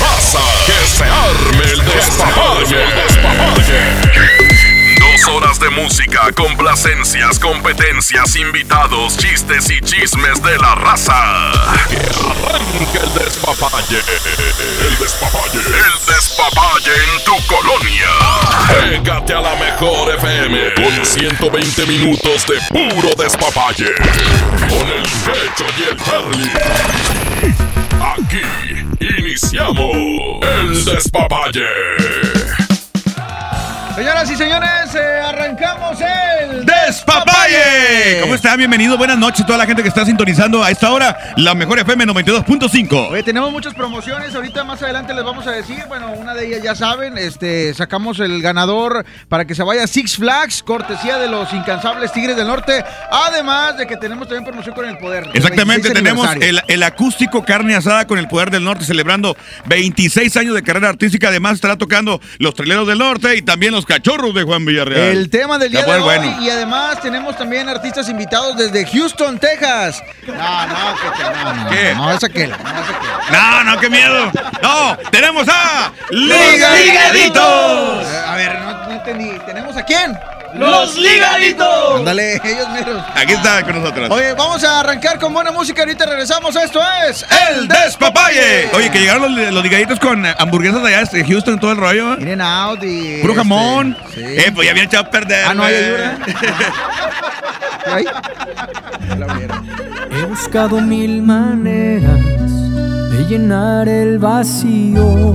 Raza, que se arme el despapalle. Dos horas de música, complacencias, competencias, invitados, chistes y chismes de la raza. Que arranque el despapalle. El despapalle. El despapalle en tu colonia. Pégate a la mejor FM con 120 minutos de puro despapalle. Con el pecho y el Charlie. Aquí iniciamos el despapalle. Señoras y señores, eh, arrancamos el ¡Despapalle! ¿Cómo están? Bienvenidos, buenas noches a toda la gente que está sintonizando a esta hora la mejor FM 92.5. Oye, tenemos muchas promociones, ahorita más adelante les vamos a decir, bueno, una de ellas ya saben, este, sacamos el ganador para que se vaya a Six Flags, cortesía de los incansables Tigres del Norte, además de que tenemos también promoción con el poder. Exactamente, 26 tenemos el, el acústico carne asada con el poder del norte celebrando 26 años de carrera artística. Además estará tocando los traileros del norte y también los cachorros de Juan Villarreal. El tema del día de hoy bueno. y además tenemos también artistas invitados desde Houston, Texas. No, no, que, no, no, ¿Qué? no, esa que no. No, no, qué miedo. No, tenemos a Liga- Ligaditos. A ver, no, no entendí. ¿Tenemos a quién? ¡Los ligaditos! Ándale, ellos meros. Aquí está con nosotros. Oye, vamos a arrancar con buena música. Ahorita regresamos. Esto es El Despapalle. Oye, que llegaron los, los ligaditos con hamburguesas de allá de Houston, todo el rollo. ¿eh? Miren out y. Puro este, jamón. sí. Eh, pues ya habían echado a perder. Ah, no hay ayuda. Vieron. He buscado mil maneras de llenar el vacío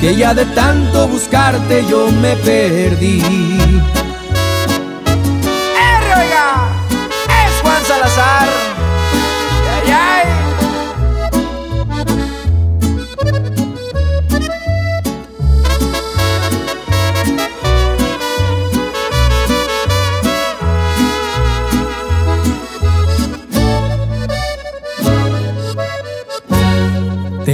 Que ya de tanto buscarte yo me perdí. ¡Eh, oiga! ¡Es Juan Salazar!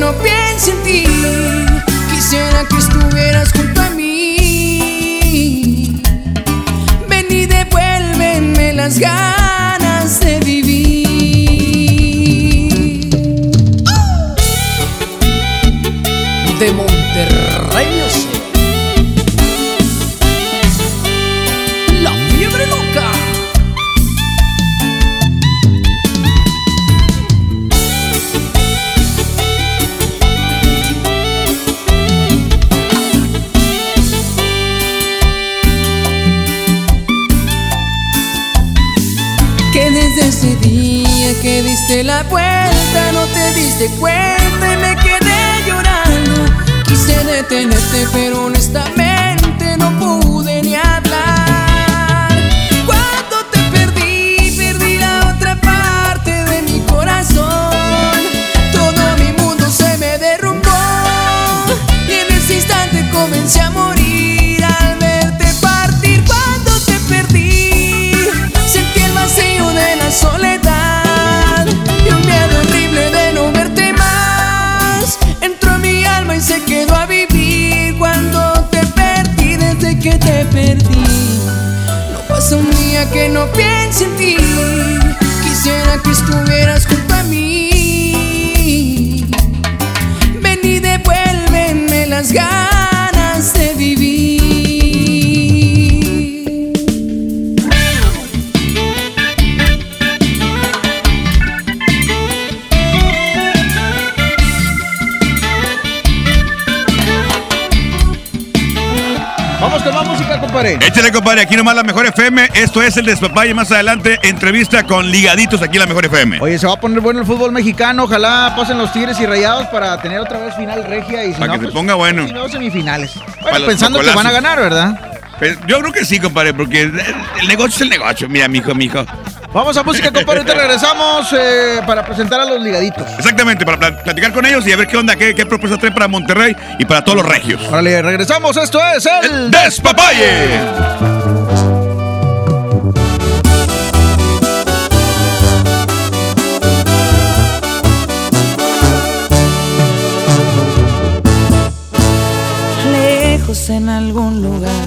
no piense en ti. Quisiera que estuvieras junto a mí. Ven y devuélveme las ganas. la puerta, no te diste cuenta y me quedé llorando. Quise detenerte, pero honestamente no pude. No piense en ti. Quisiera que estuvieras junto a mí. Ven y devuélveme las ganas compadre. Échale, compadre, aquí nomás la mejor FM. Esto es el despapalle. Más adelante, entrevista con ligaditos aquí en la mejor FM. Oye, se va a poner bueno el fútbol mexicano. Ojalá pasen los Tigres y Rayados para tener otra vez final regia. Y si Para no, que se pues, ponga bueno. Si no, semifinales. Bueno, pensando que van a ganar, ¿verdad? Pues, yo creo que sí, compadre, porque el negocio es el negocio. Mira, mijo, mijo. Vamos a música, compadre. Ahorita regresamos eh, para presentar a los ligaditos. Exactamente, para pla- platicar con ellos y a ver qué onda, qué, qué propuesta trae para Monterrey y para todos los regios. Órale, regresamos. Esto es el ¡Despapalle! lejos en algún lugar,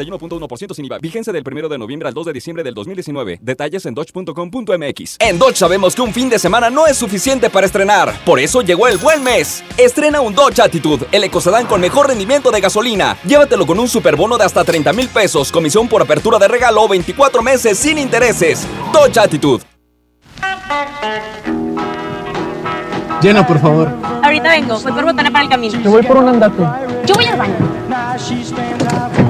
K31.1% sin IVA. Vigencia del 1 de noviembre al 2 de diciembre del 2019. Detalles en dodge.com.mx. En Dodge sabemos que un fin de semana no es suficiente para estrenar. Por eso llegó el buen mes. Estrena un Dodge Attitude, el ecocedán con mejor rendimiento de gasolina. Llévatelo con un superbono de hasta 30 mil pesos, comisión por apertura de regalo, 24 meses sin intereses. Dodge Attitude. Llena, por favor. Ahorita vengo, voy por botana para el camino. Te voy por un andate. Yo voy al baño.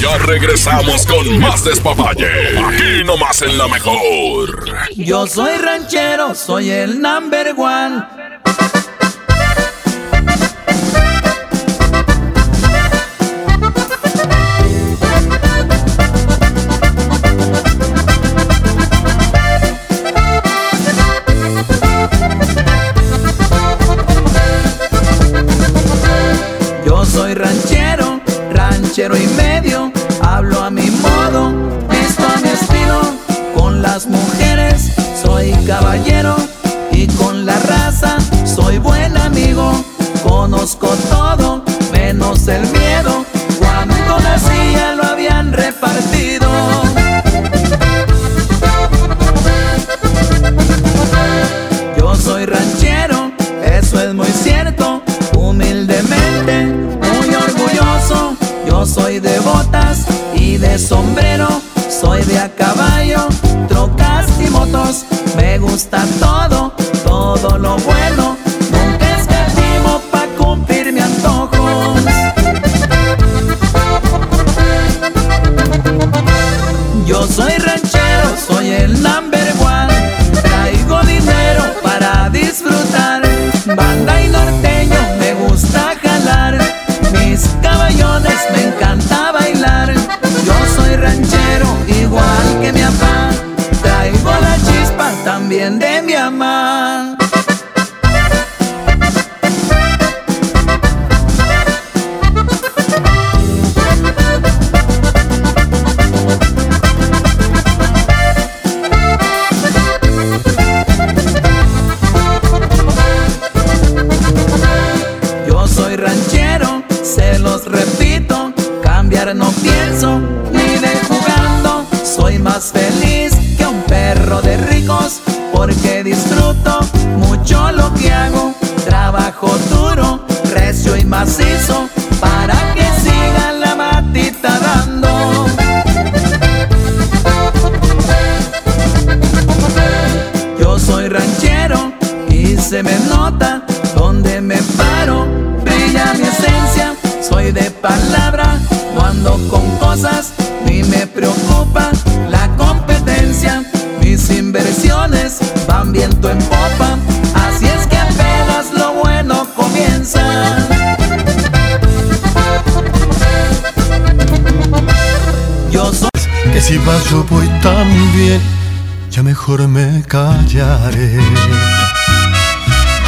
Ya regresamos con más despapalle. Aquí nomás en la mejor. Yo soy ranchero, soy el number one. Ranchero y medio. Hablo a mi modo, visto a mi estilo. Con las mujeres soy caballero y con la raza soy buen amigo. Conozco todo, menos el miedo.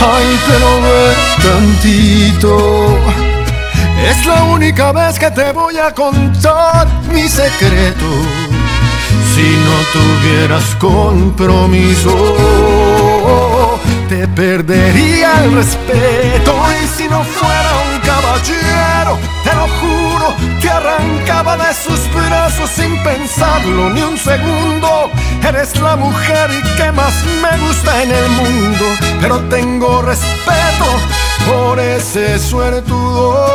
Ay, pero ve tantito. Es la única vez que te voy a contar mi secreto. Si no tuvieras compromiso, te perdería el respeto. De sus brazos sin pensarlo ni un segundo. Eres la mujer que más me gusta en el mundo, pero tengo respeto por ese suertudo.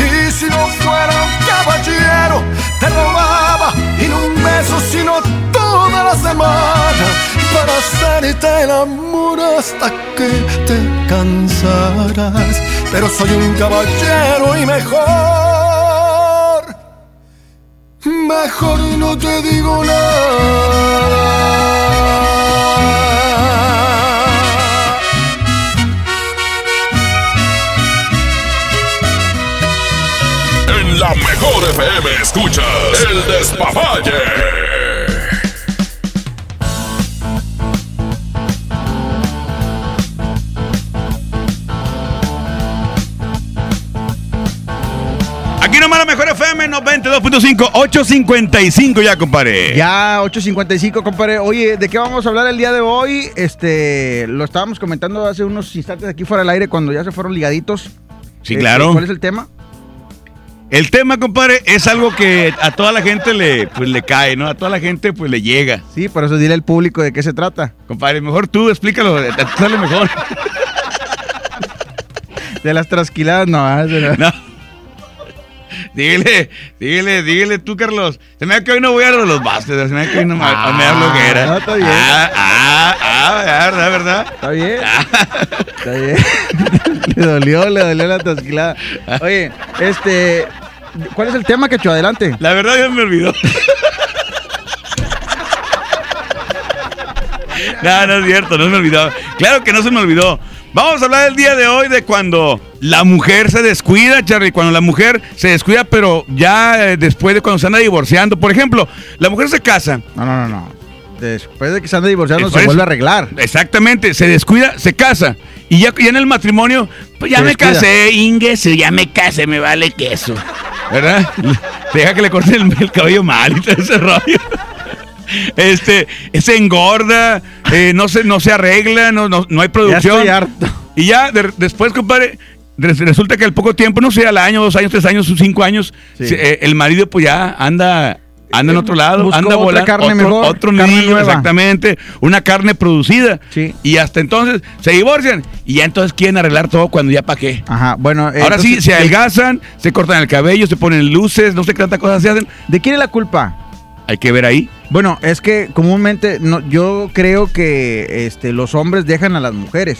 Y si no fuera un caballero, te robaba y no un beso, sino toda la semana para hacerte el amor hasta que te cansarás. Pero soy un caballero y mejor, no te digo nada. En la mejor FM escuchas el despapalle. 92.5, 855 ya, compadre. Ya, 8.55, compadre. Oye, ¿de qué vamos a hablar el día de hoy? Este, lo estábamos comentando hace unos instantes aquí fuera del aire cuando ya se fueron ligaditos. Sí, Este, claro. ¿Cuál es el tema? El tema, compadre, es algo que a toda la gente le, pues, le cae, ¿no? A toda la gente pues le llega. Sí, por eso dile al público de qué se trata. Compadre, mejor tú, explícalo, te- te sale mejor. De las trasquiladas, no. la- No. Dígale, dígale, dígale tú, Carlos. Se me da que hoy no voy a los bastos, se me da que hoy no me, Ah, me da no, está bien. Ah, ah, ah, verdad, verdad. Está bien. Está bien. le dolió, le dolió la trasquilada. Oye, este, ¿cuál es el tema, Cacho? Adelante. La verdad ya me olvidó. No, no es cierto, no se me olvidó. Claro que no se me olvidó. Vamos a hablar el día de hoy de cuando la mujer se descuida, Charlie. Cuando la mujer se descuida, pero ya eh, después de cuando se anda divorciando. Por ejemplo, la mujer se casa. No, no, no, no. Después de que se anda divorciando, Después- se vuelve a arreglar. Exactamente, se descuida, se casa. Y ya, ya en el matrimonio, pues ya Se me descuida. casé, Inges, ya me casé, me vale queso. ¿Verdad? Deja que le corten el, el cabello mal y todo ese rollo. Este, se engorda, eh, no, se, no se arregla, no, no, no hay producción. estoy harto. Y ya de- después, compadre, res- resulta que al poco tiempo, no sé, al año, dos años, tres años, cinco años, Sí. eh, el marido pues ya anda, anda en otro lado, Buscó anda volando. carne otro, mejor, otro carne niño, nueva. exactamente, una carne producida. Sí. Y hasta entonces se divorcian y ya entonces quieren arreglar todo cuando ya para qué. Ajá, bueno. eh, Ahora sí, se ¿de- adelgazan, se cortan el cabello, se ponen luces, no sé qué tantas cosas se hacen. ¿De quién es la culpa? Hay que ver ahí. Bueno, es que comúnmente no, yo creo que este, los hombres dejan a las mujeres,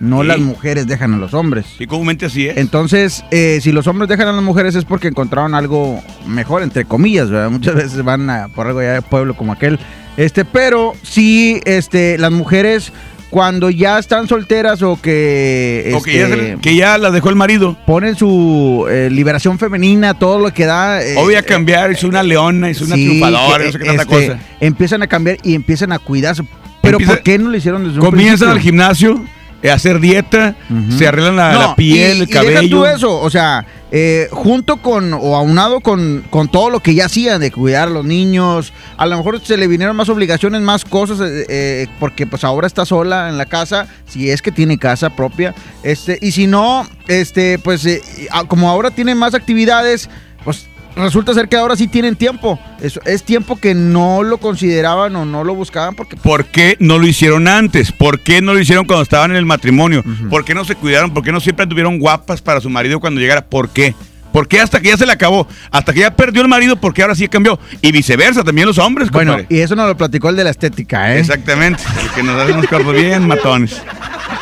no Sí. las mujeres dejan a los hombres. Y comúnmente así es. Entonces, eh, si los hombres dejan a las mujeres es porque encontraron algo mejor, entre comillas, ¿verdad? Muchas veces van a, por algo ya de pueblo como aquel. Este, pero sí, este, las mujeres cuando ya están solteras o que, O que ya, este, que ya la dejó el marido. ponen su eh, liberación femenina, todo lo que da. eh, Obvio a cambiar, es una leona, es una sí, triunfadora, no sé qué tanta este, cosa. Empiezan a cambiar y empiezan a cuidarse. Pero Empieza- ¿por qué no lo hicieron desde un Comienzan al gimnasio, eh, hacer dieta, se arreglan la, No, la piel, y- el y deja cabello. tú eso, o sea, eh, junto con o aunado con, con todo lo que ya hacían de cuidar a los niños, a lo mejor se le vinieron más obligaciones, más cosas, eh, eh, porque pues ahora está sola en la casa, si es que tiene casa propia, este, y si no, este, pues ah, como ahora tiene más actividades, pues resulta ser que ahora sí tienen tiempo. Es, es tiempo que no lo consideraban o no lo buscaban porque ¿Por qué no lo hicieron antes? ¿Por qué no lo hicieron cuando estaban en el matrimonio? ¿Por qué no se cuidaron? ¿Por qué no siempre tuvieron guapas para su marido cuando llegara? ¿Por qué? ¿Por qué hasta que ya se le acabó? Hasta que ya perdió el marido, porque ahora sí cambió. Y viceversa, también los hombres, Bueno, compadre. y eso nos lo platicó el de la estética, ¿eh? Exactamente, el que nos hace unos cuerpos bien matones.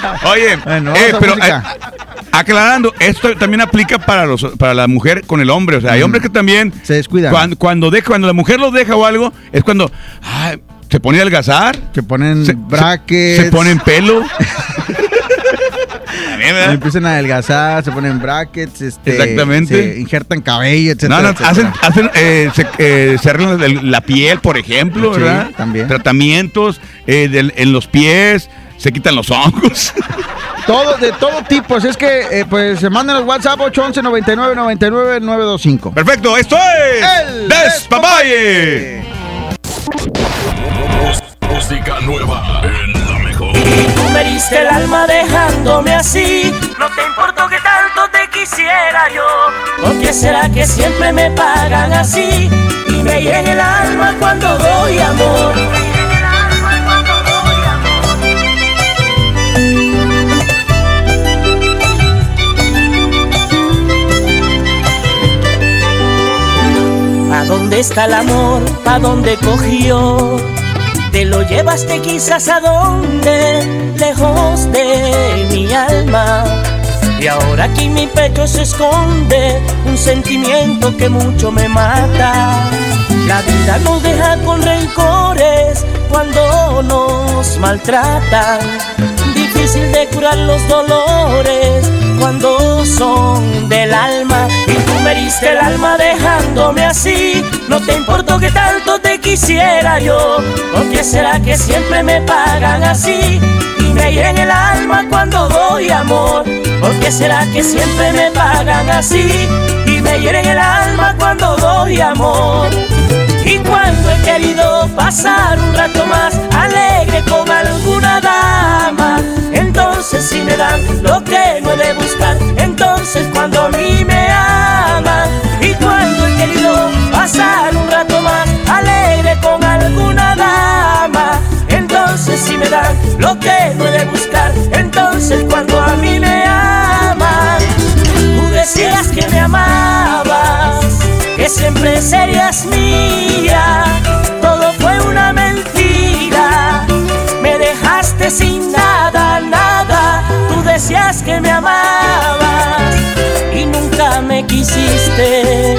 Oye, Bueno, eh, a pero eh, aclarando, esto también aplica para los para la mujer con el hombre. O sea, hay hombres que también se descuidan. Cuando, cuando, deja, cuando la mujer los deja o algo, es cuando ay, se pone a adelgazar. Se ponen se, brackets. Se, ponen pelo. También. Empiezan a adelgazar, se ponen brackets, este, Exactamente. se injertan cabello, No, etcétera, no, etcétera. hacen, hacen, eh, se, eh, se arreglan la piel, por ejemplo, Sí, ¿verdad? también. Tratamientos eh, en los pies, se quitan los hongos. Todo, de todo tipo. Así es que, eh, pues, se mandan los WhatsApp 811 99 99 925. Perfecto, esto es El Despapalle. Música nueva en la mejor me diste el alma dejándome así. No te importó que tanto te quisiera yo. ¿Por qué será que siempre me pagan así? Y me llena el alma cuando doy amor. Dónde está el amor? ¿A dónde cogió? Te lo llevaste quizás a dónde, lejos de mi alma. Y ahora aquí en mi pecho se esconde un sentimiento que mucho me mata. La vida nos deja con rencores cuando nos maltratan. Difícil de curar los dolores cuando son del alma. Y tú me diste el alma dejándome así. No te importó que tanto te quisiera yo. ¿Por qué será que siempre me pagan así? Y me hieren el alma cuando doy amor. ¿Por qué será que siempre me pagan así? Me hieren el alma cuando doy amor. Y cuando he querido pasar un rato más alegre con alguna dama, entonces si me dan lo que no he de buscar, entonces cuando a mí me aman. Y cuando he querido pasar un rato más alegre con alguna dama, entonces si me dan lo que no he de buscar, entonces cuando a mí me aman. Decías que me amabas, que siempre serías mía, todo fue una mentira, me dejaste sin nada, nada, tú decías que me amabas y nunca me quisiste.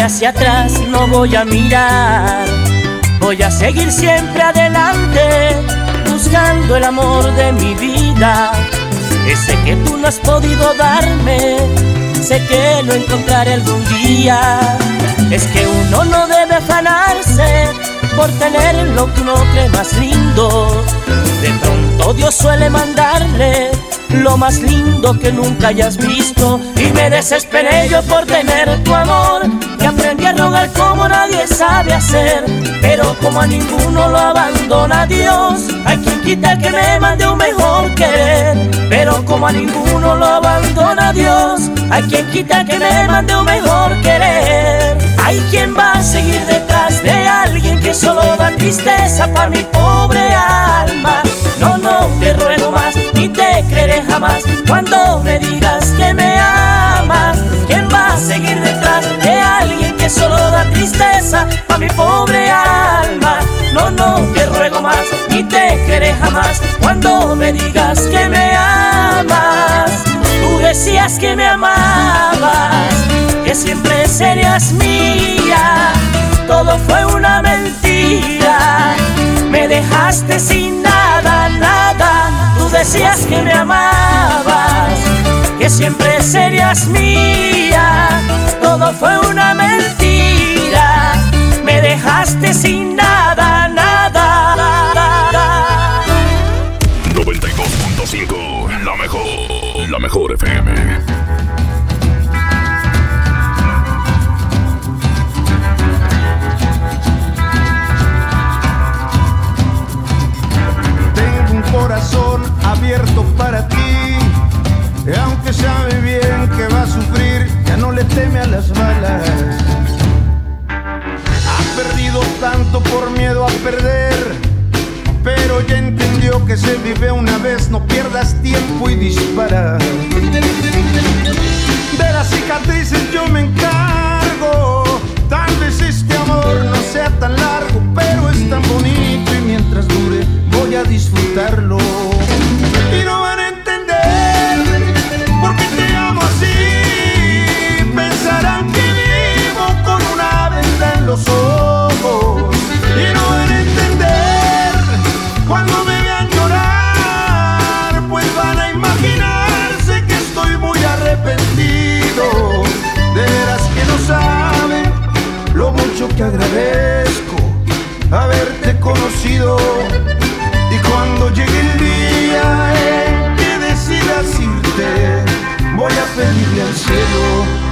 Hacia atrás, no voy a mirar. Voy a seguir siempre adelante, buscando el amor de mi vida. Ese que tú no has podido darme, sé que lo encontraré algún día. Es que uno no debe afanarse por tener lo que uno cree más lindo. De pronto Dios suele mandarle lo más lindo que nunca hayas visto. Y me desesperé yo por tener tu amor. Y aprendí a rogar como nadie sabe hacer. Pero como a ninguno lo abandona Dios, hay quien quita que me mande un mejor querer. Pero como a ninguno lo abandona Dios, hay quien quita que me mande un mejor querer. Hay quien va a seguir detrás de alguien que solo da tristeza para mi pobre alma. No, no te ruego más, ni te creeré jamás cuando me digas que me amas. ¿Quién va a seguir detrás de alguien que solo da tristeza para mi pobre alma? No, no te ruego más, ni te creeré jamás cuando me digas que me amas. Tú decías que me amabas, que siempre serías mía. Todo fue una mentira, me dejaste sin nada, decías que me amabas, que siempre serías mía. Todo fue una mentira, me dejaste sin nada, nada. 92.5, la mejor, la mejor FM. Para ti. Y aunque sabe bien que va a sufrir, ya no le teme a las balas. Ha perdido tanto por miedo a perder. Pero ya entendió que se vive una vez, no pierdas tiempo y dispara. De las cicatrices yo me encargo. Tal vez este amor no sea tan largo, pero es tan bonito y mientras dure voy a disfrutarlo. los ojos y no van a entender cuando me vean llorar, pues van a imaginarse que estoy muy arrepentido. De veras que no saben lo mucho que agradezco haberte conocido y cuando llegue el día en que decidas irte, voy a pedirle al cielo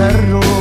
A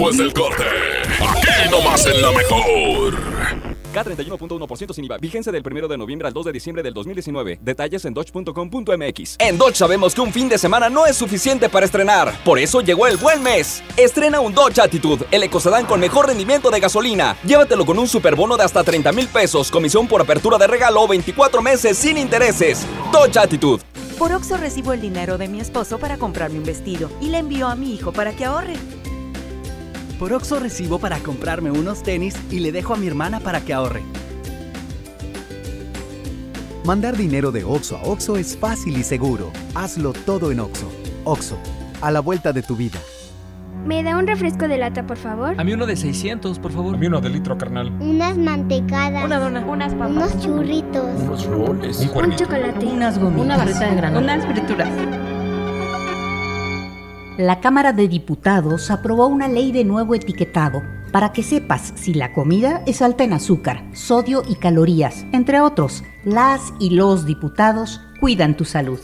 después del corte? Aquí nomás en la mejor. K31.1% sin IVA. Vigencia del 1 de noviembre al 2 de diciembre del 2019. Detalles en dodge.com.mx. En Dodge sabemos que un fin de semana no es suficiente para estrenar. Por eso llegó el buen mes. Estrena un Dodge Attitude, el ecocedán con mejor rendimiento de gasolina. Llévatelo con un superbono de hasta 30 mil pesos, comisión por apertura de regalo, 24 meses sin intereses. Dodge Attitude. Por Oxo recibo el dinero de mi esposo para comprarme un vestido y le envío a mi hijo para que ahorre. Por Oxo recibo para comprarme unos tenis y le dejo a mi hermana para que ahorre. Mandar dinero de Oxo a Oxo es fácil y seguro. Hazlo todo en Oxo. Oxo, a la vuelta de tu vida. ¿Me da un refresco de lata, por favor? A mí uno de 600, por favor. A mí uno de litro, carnal. Unas mantecadas. Una dona. Unas papas. Unos churritos. Unos roles. Un Un chocolate. Unas gomitas. Una barrita de granola. Unas frituras. La Cámara de Diputados aprobó una ley de nuevo etiquetado para que sepas si la comida es alta en azúcar, sodio y calorías. Entre otros, las y los diputados cuidan tu salud.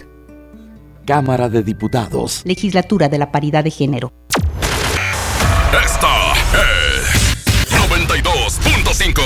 Cámara de Diputados. Legislatura de la Paridad de Género. Esta es 92.5.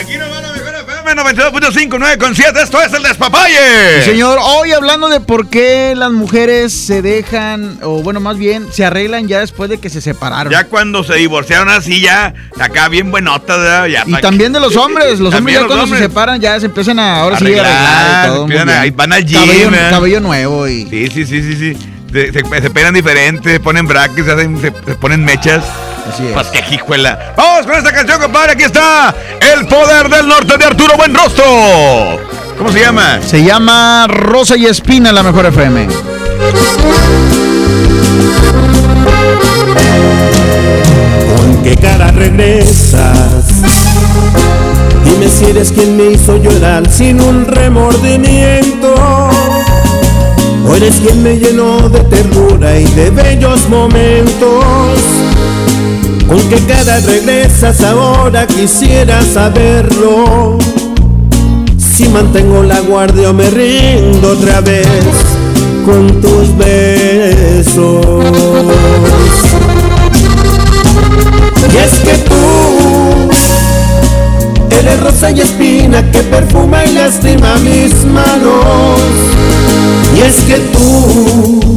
Aquí no van a mejor FM 92.5, 9 con 7. Esto es el despapalle. Sí, Señor, hoy hablando de por qué las mujeres se dejan, o bueno, más bien, se arreglan ya después de que se separaron. Ya cuando se divorciaron así, ya acá bien buenotas, ¿verdad? ya Y también de los hombres, los hombres ya los cuando hombres. se separan ya se empiezan a ahora sí a Arreglar, arreglar todo, muy empiezan a- van al gym, Cabello, ¿eh? cabello nuevo y Sí, sí, sí, sí, sí. Se, se, se peinan diferente, se ponen brackets, se, hacen- se- se ponen mechas. Así es. Pues. Vamos con esta canción, compadre. Aquí está El Poder del Norte de Arturo Buenrostro. ¿Cómo se llama? Se llama Rosa y Espina, la mejor FM. ¿Con qué cara regresas? Dime si eres quien me hizo llorar sin un remordimiento. O eres quien me llenó de ternura y de bellos momentos. ¿Con qué cara regresas ahora? Quisiera saberlo. Si mantengo la guardia o me rindo otra vez con tus besos. Y es que tú rosa y espina que perfuma y lastima mis manos. Y es que tú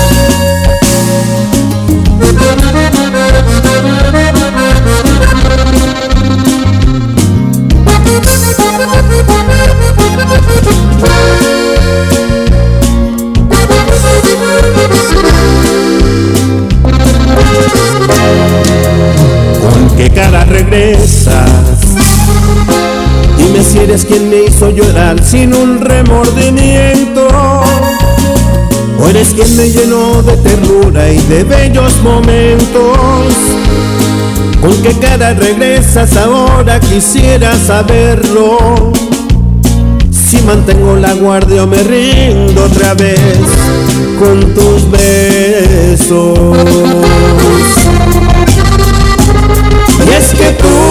Sin un remordimiento. O eres quien me llenó de ternura y de bellos momentos. ¿Con qué cara regresas ahora? Quisiera saberlo. Si mantengo la guardia o me rindo otra vez con tus besos. Y es que tú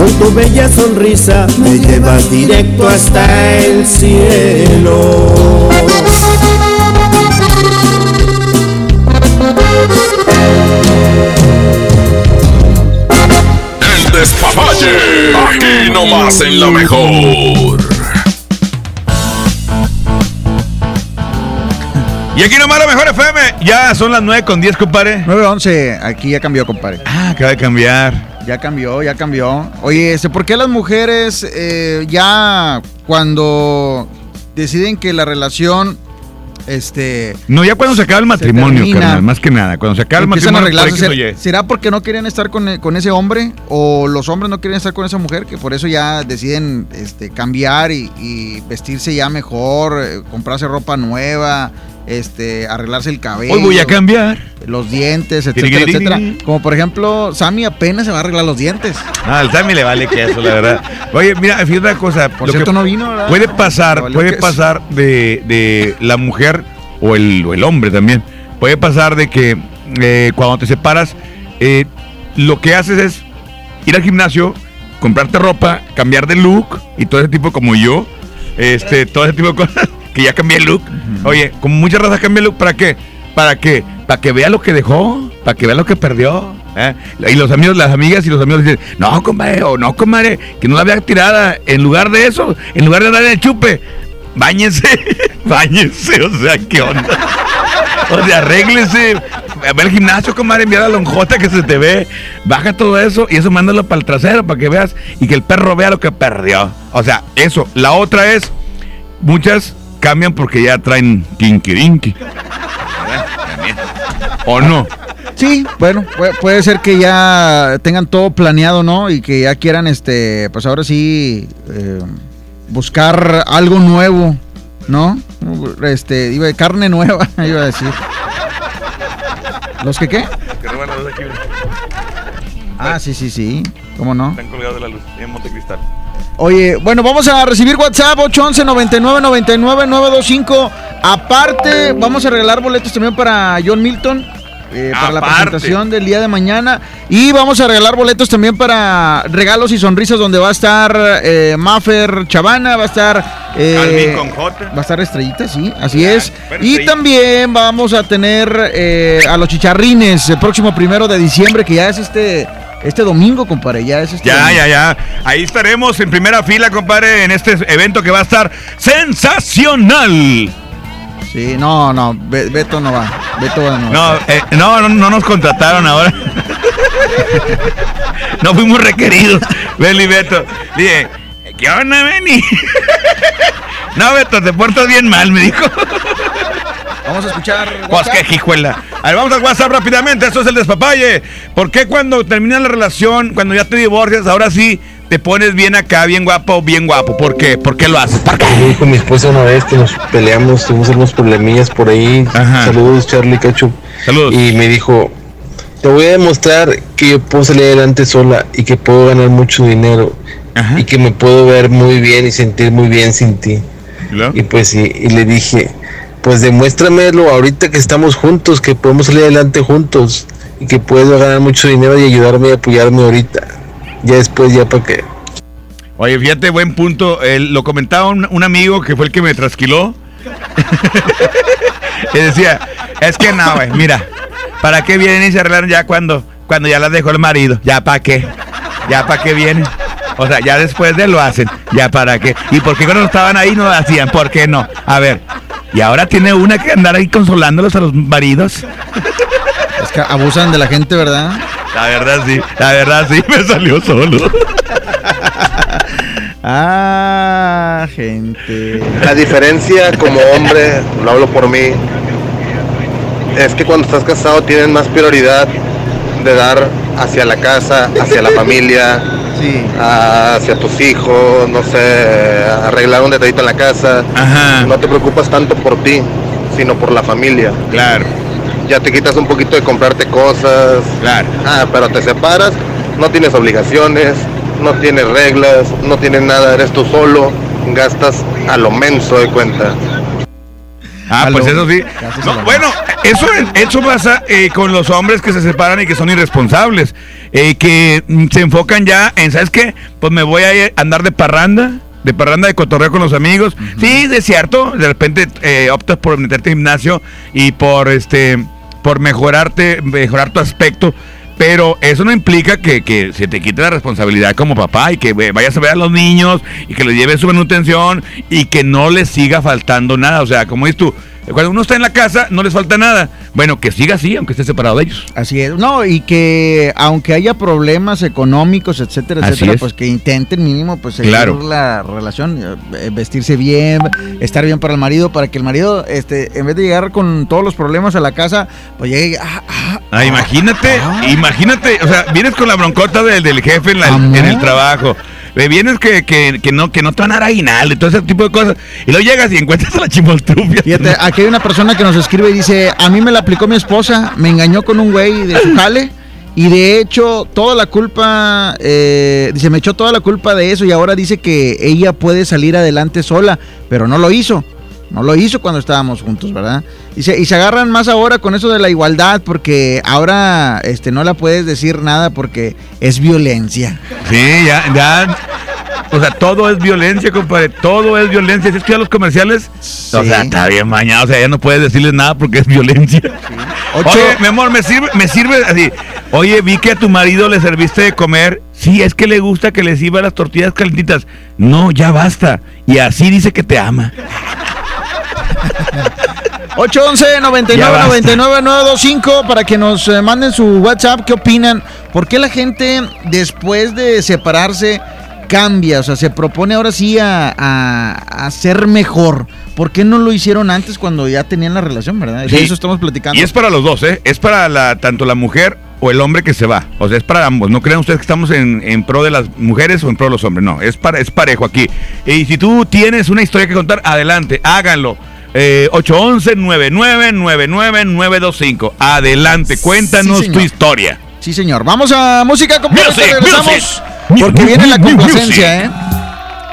con tu bella sonrisa, me llevas directo hasta el cielo. El despapalle. Aquí nomás en la mejor. Y aquí nomás la mejor FM. Ya son las 9 con 10, compadre. 9.11, aquí ya cambió, compadre. Ah, acaba de cambiar. Ya cambió, ya cambió. Oye, ¿por qué las mujeres eh, ya cuando deciden que la relación, este... No, ya cuando se acaba el matrimonio, carnal, más que nada. Cuando se acaba el matrimonio, arreglarse? ¿Será, porque no quieren estar con, con ese hombre? ¿O los hombres no quieren estar con esa mujer? Que por eso ya deciden este, cambiar y, y vestirse ya mejor, eh, comprarse ropa nueva, este, arreglarse el cabello. Hoy voy a cambiar. Los dientes, etcétera, etcétera. Como por ejemplo, Sammy apenas se va a arreglar los dientes. Ah, al Sammy le vale que eso, la verdad. Oye, mira, fíjate una cosa. Por lo cierto, que no vino, ¿verdad? Puede pasar, puede pasar de, de la mujer o el, o el hombre también. Puede pasar de que eh, cuando te separas, eh, lo que haces es ir al gimnasio, comprarte ropa, cambiar de look y todo ese tipo como yo. Este, todo ese tipo de cosas. Que ya cambié el look. Oye, como muchas razas cambia el look, ¿para qué? ¿Para qué? Para que vea lo que dejó, para que vea lo que perdió. ¿eh? Y los amigos, las amigas y los amigos dicen, no, compadre, o no, comadre, que no la vea tirada. En lugar de eso, en lugar de andar en el chupe, bañense, bañense, o sea, ¿qué onda? O sea, arréglese, ve al gimnasio, comadre, mira la lonjota que se te ve, baja todo eso y eso mándalo para el trasero para que veas y que el perro vea lo que perdió. O sea, eso. La otra es, muchas cambian porque ya traen kinkirinki. ¿O no? Sí, bueno, puede, puede ser que ya tengan todo planeado, ¿no? Y que ya quieran, este, pues ahora sí, eh, buscar algo nuevo, ¿no? Este, iba de carne nueva, iba a decir. ¿Los que qué? Que roban la luz aquí. Ah, sí, sí, sí. ¿Cómo no? Están colgados de la luz en Montecristal. Oye, bueno, vamos a recibir WhatsApp 811 99 99 925. Aparte, vamos a regalar boletos también para John Milton. eh, para la presentación del día de mañana. Y vamos a regalar boletos también para regalos y sonrisas, donde va a estar eh, Maffer Chavana, va a estar. eh, con J. Va a estar Estrellita, sí, así es. bueno, Y Estrellita. también vamos a tener eh, a los chicharrines el próximo primero de diciembre, que ya es este, este domingo, compadre. Ya es este Ya, domingo. ya, ya. Ahí estaremos en primera fila, compadre, en este evento que va a estar sensacional. Sí, no, no, Be- Beto no va. Beto no. No, eh, no, no, no nos contrataron ahora. no fuimos requeridos. Beli Beto. Dije, ¿qué onda, Benny? no, Beto, te portas bien mal, me dijo. Vamos a escuchar. Pues qué hijuela. A ver, vamos al WhatsApp rápidamente. Esto es el despapalle. ¿Por qué cuando termina la relación, cuando ya te divorcias, ahora sí te pones bien acá, bien guapo, bien guapo? ¿Por qué? ¿Por qué lo haces? ¿Por qué? Me dijo mi esposa una vez que nos peleamos, tuvimos unos problemillas por ahí. Saludos, Charlie Cacho. Saludos. Y me dijo, te voy a demostrar que yo puedo salir adelante sola y que puedo ganar mucho dinero y que me puedo ver muy bien y sentir muy bien sin ti. Y pues sí, y le dije, pues demuéstramelo ahorita que estamos juntos, que podemos salir adelante juntos y que puedo ganar mucho dinero y ayudarme y apoyarme ahorita. Ya después, ya para qué. Oye, fíjate, buen punto. Lo comentaba un, un amigo que fue el que me trasquiló. y decía, es que no, güey, mira, ¿para qué vienen y se arreglaron ya cuando, cuando ya las dejó el marido? ¿Ya para qué? ¿Ya para qué vienen? O sea, ya después de lo hacen, ¿ya para qué? ¿Y por qué cuando estaban ahí no lo hacían? ¿Por qué no? A ver, y ahora tiene una que andar ahí consolándolos a los maridos. Es que abusan de la gente, ¿verdad? La verdad sí, la verdad sí, me salió solo. Ah, gente. La diferencia como hombre, lo hablo por mí, es que cuando estás casado tienes más prioridad de dar hacia la casa, hacia la familia, hacia tus hijos, no sé, arreglar un detallito en la casa. No te preocupas tanto por ti, sino por la familia. Claro. Ya te quitas un poquito de comprarte cosas. Claro. Ah, pero te separas, no tienes obligaciones, no tienes reglas, no tienes nada, eres tú solo, gastas a lo menso de cuenta. Ah, pues eso sí. No, bueno, eso, eso pasa eh, con los hombres que se separan y que son irresponsables. eh, que mm, se enfocan ya en, ¿sabes qué? Pues me voy a andar de parranda. De parranda de cotorreo con los amigos. Sí, es cierto. De repente eh, optas por meterte al gimnasio y por este por mejorarte, mejorar tu aspecto. Pero eso no implica que, que se te quite la responsabilidad como papá y que vayas a ver a los niños y que les lleves su manutención y que no les siga faltando nada. O sea, como dices tú, cuando uno está en la casa no les falta nada. Bueno, que siga así, aunque esté separado de ellos. Así es. No, y que aunque haya problemas económicos, etcétera, Así etcétera, es. pues que intenten mínimo pues seguir Claro. la relación, eh, vestirse bien, estar bien para el marido, para que el marido, este, en vez de llegar con todos los problemas a la casa, pues llegue, ah, ah, Ah, imagínate, imagínate, o sea, vienes con la broncota del, del jefe en, la- en el trabajo. Vienes que, que, que no que no te van a dar aguinaldo y todo ese tipo de cosas. Y luego llegas y encuentras a la chimoltrufia. Fíjate, aquí hay una persona que nos escribe y dice, a mí me la aplicó mi esposa, me engañó con un güey de su jale y de hecho toda la culpa, eh, dice, me echó toda la culpa de eso y ahora dice que ella puede salir adelante sola, pero no lo hizo. No lo hizo cuando estábamos juntos, ¿verdad? Y se, y se agarran más ahora con eso de la igualdad porque ahora este, no la puedes decir nada porque es violencia. Sí, ya, ya. O sea, todo es violencia, compadre. Todo es violencia. Si es que ya los comerciales. O sea, está bien mañana. O sea, ya no puedes decirles nada porque es violencia. Oye, mi amor, me sirve, me sirve así. Oye, vi que a tu marido le serviste de comer. Sí, es que le gusta que le sirva las tortillas calentitas. No, ya basta. Y así dice que te ama. 811 99 Ya basta. 99 925 para que nos eh, manden su WhatsApp. ¿Qué opinan? ¿Por qué la gente después de separarse cambia? O sea, se propone ahora sí a, a- a ser mejor. ¿Por qué no lo hicieron antes cuando ya tenían la relación, verdad? De Sí. eso estamos platicando. Y es para los dos, ¿eh? Es para la, tanto la mujer o el hombre que se va. O sea, es para ambos. No crean ustedes que estamos en, en pro de las mujeres o en pro de los hombres. No, es, para, es parejo aquí. Y si tú tienes una historia que contar, adelante, háganlo. Eh, 811-9999-925. Adelante, cuéntanos Sí, tu historia. Sí, señor. Vamos a música, compadre. Music, regresamos music. porque viene la complacencia, ¿eh?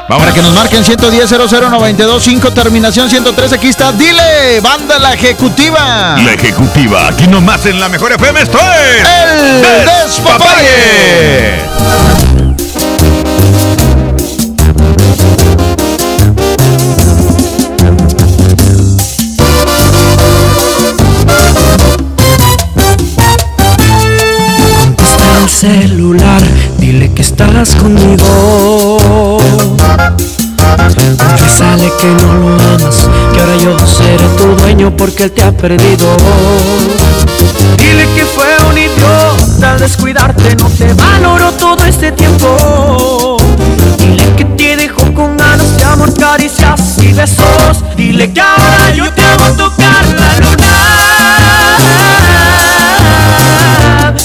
Para que nos marquen 110 00925 terminación 103. Aquí está. Dile, banda la ejecutiva. La ejecutiva, aquí nomás en la mejor FM estoy. El Despapalle. Contesta celular, dile que estás conmigo. Confesale que no lo amas, que ahora yo seré tu dueño porque él te ha perdido. Dile que fue un idiota al descuidarte, no te valoró todo este tiempo. Dile que te dejó con ganas de amor, caricias y besos. Dile que ahora yo te amo tocar la luna.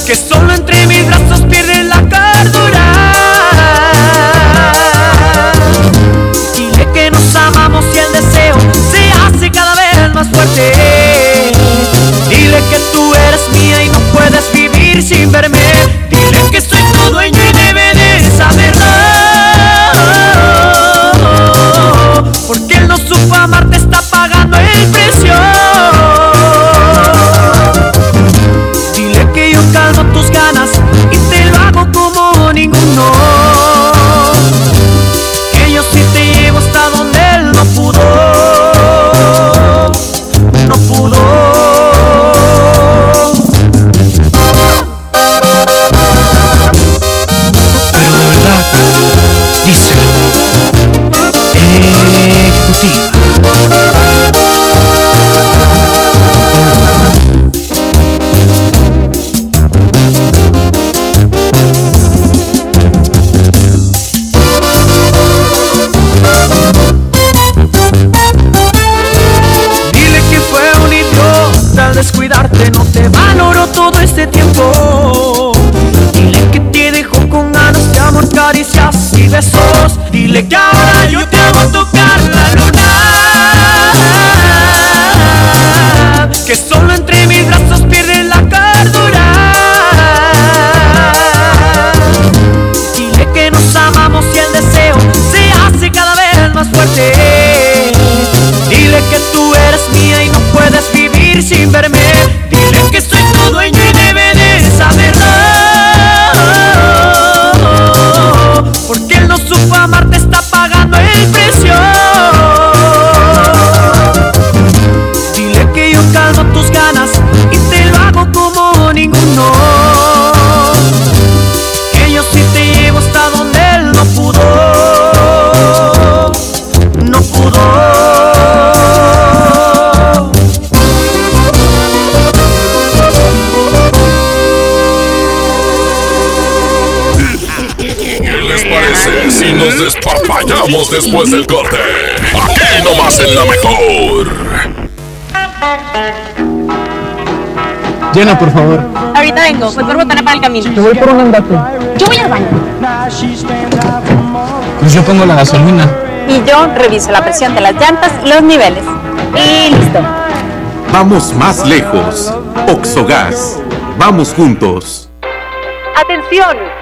Que solo entre mis brazos sin verme. Dile que soy tu dueño y debe de saberlo. Despapallamos después del corte? Aquí nomás en la mejor. Llena, por favor. Ahorita vengo, voy por botana para el camino. Te voy por un andate. Yo voy al baño. Pues yo pongo la gasolina. Y yo reviso la presión de las llantas y los niveles. Y listo. Vamos más lejos. Oxogas. Vamos juntos. Atención,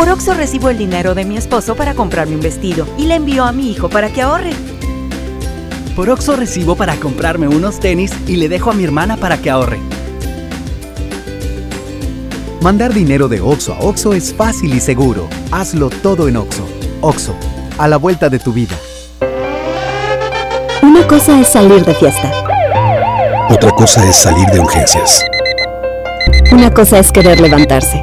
Por Oxo recibo el dinero de mi esposo para comprarme un vestido y le envío a mi hijo para que ahorre. Por Oxo recibo para comprarme unos tenis y le dejo a mi hermana para que ahorre. Mandar dinero de Oxo a Oxo es fácil y seguro. Hazlo todo en Oxo. Oxo, a la vuelta de tu vida. Una cosa es salir de fiesta. Otra cosa es salir de urgencias. Una cosa es querer levantarse.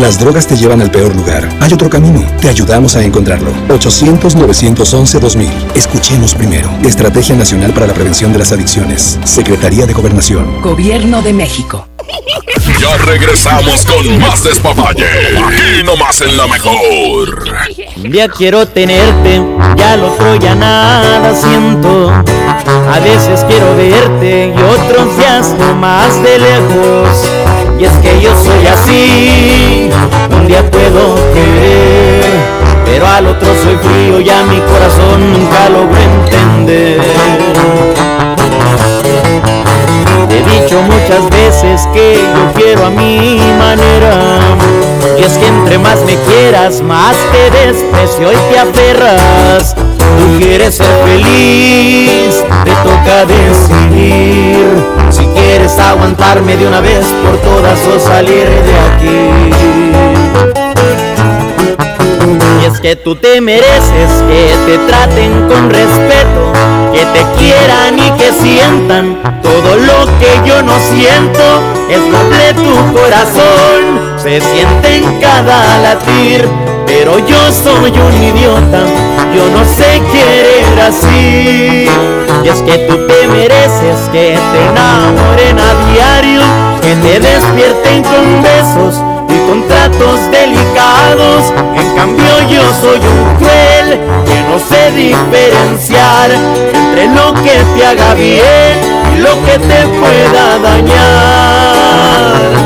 Las drogas te llevan al peor lugar. Hay otro camino. Te ayudamos a encontrarlo. 800-911-2000. Escuchemos primero. Estrategia Nacional para la Prevención de las Adicciones. Secretaría de Gobernación. Gobierno de México. Ya regresamos con más despapalle. Aquí nomás en la mejor. Un día quiero tenerte, ya al otro ya nada siento. A veces quiero verte y otros días no más de lejos. Y es que yo soy así, un día puedo querer, pero al otro soy frío y a mi corazón nunca logro entender. Te he dicho muchas veces que yo quiero a mi manera. Y es que entre más me quieras, más te desprecio y te aferras. Tú quieres ser feliz, te toca decidir. Quieres aguantarme de una vez por todas o salir de aquí. Y es que tú te mereces que te traten con respeto, que te quieran y que sientan todo lo que yo no siento. Es noble tu corazón, se siente en cada latir, pero yo soy un idiota, yo no sé querer así. Y es que tú te mereces que te enamoren a diario, que te despierten con besos y con tratos delicados. En cambio yo soy un cruel que no sé diferenciar entre lo que te haga bien y lo que te pueda dañar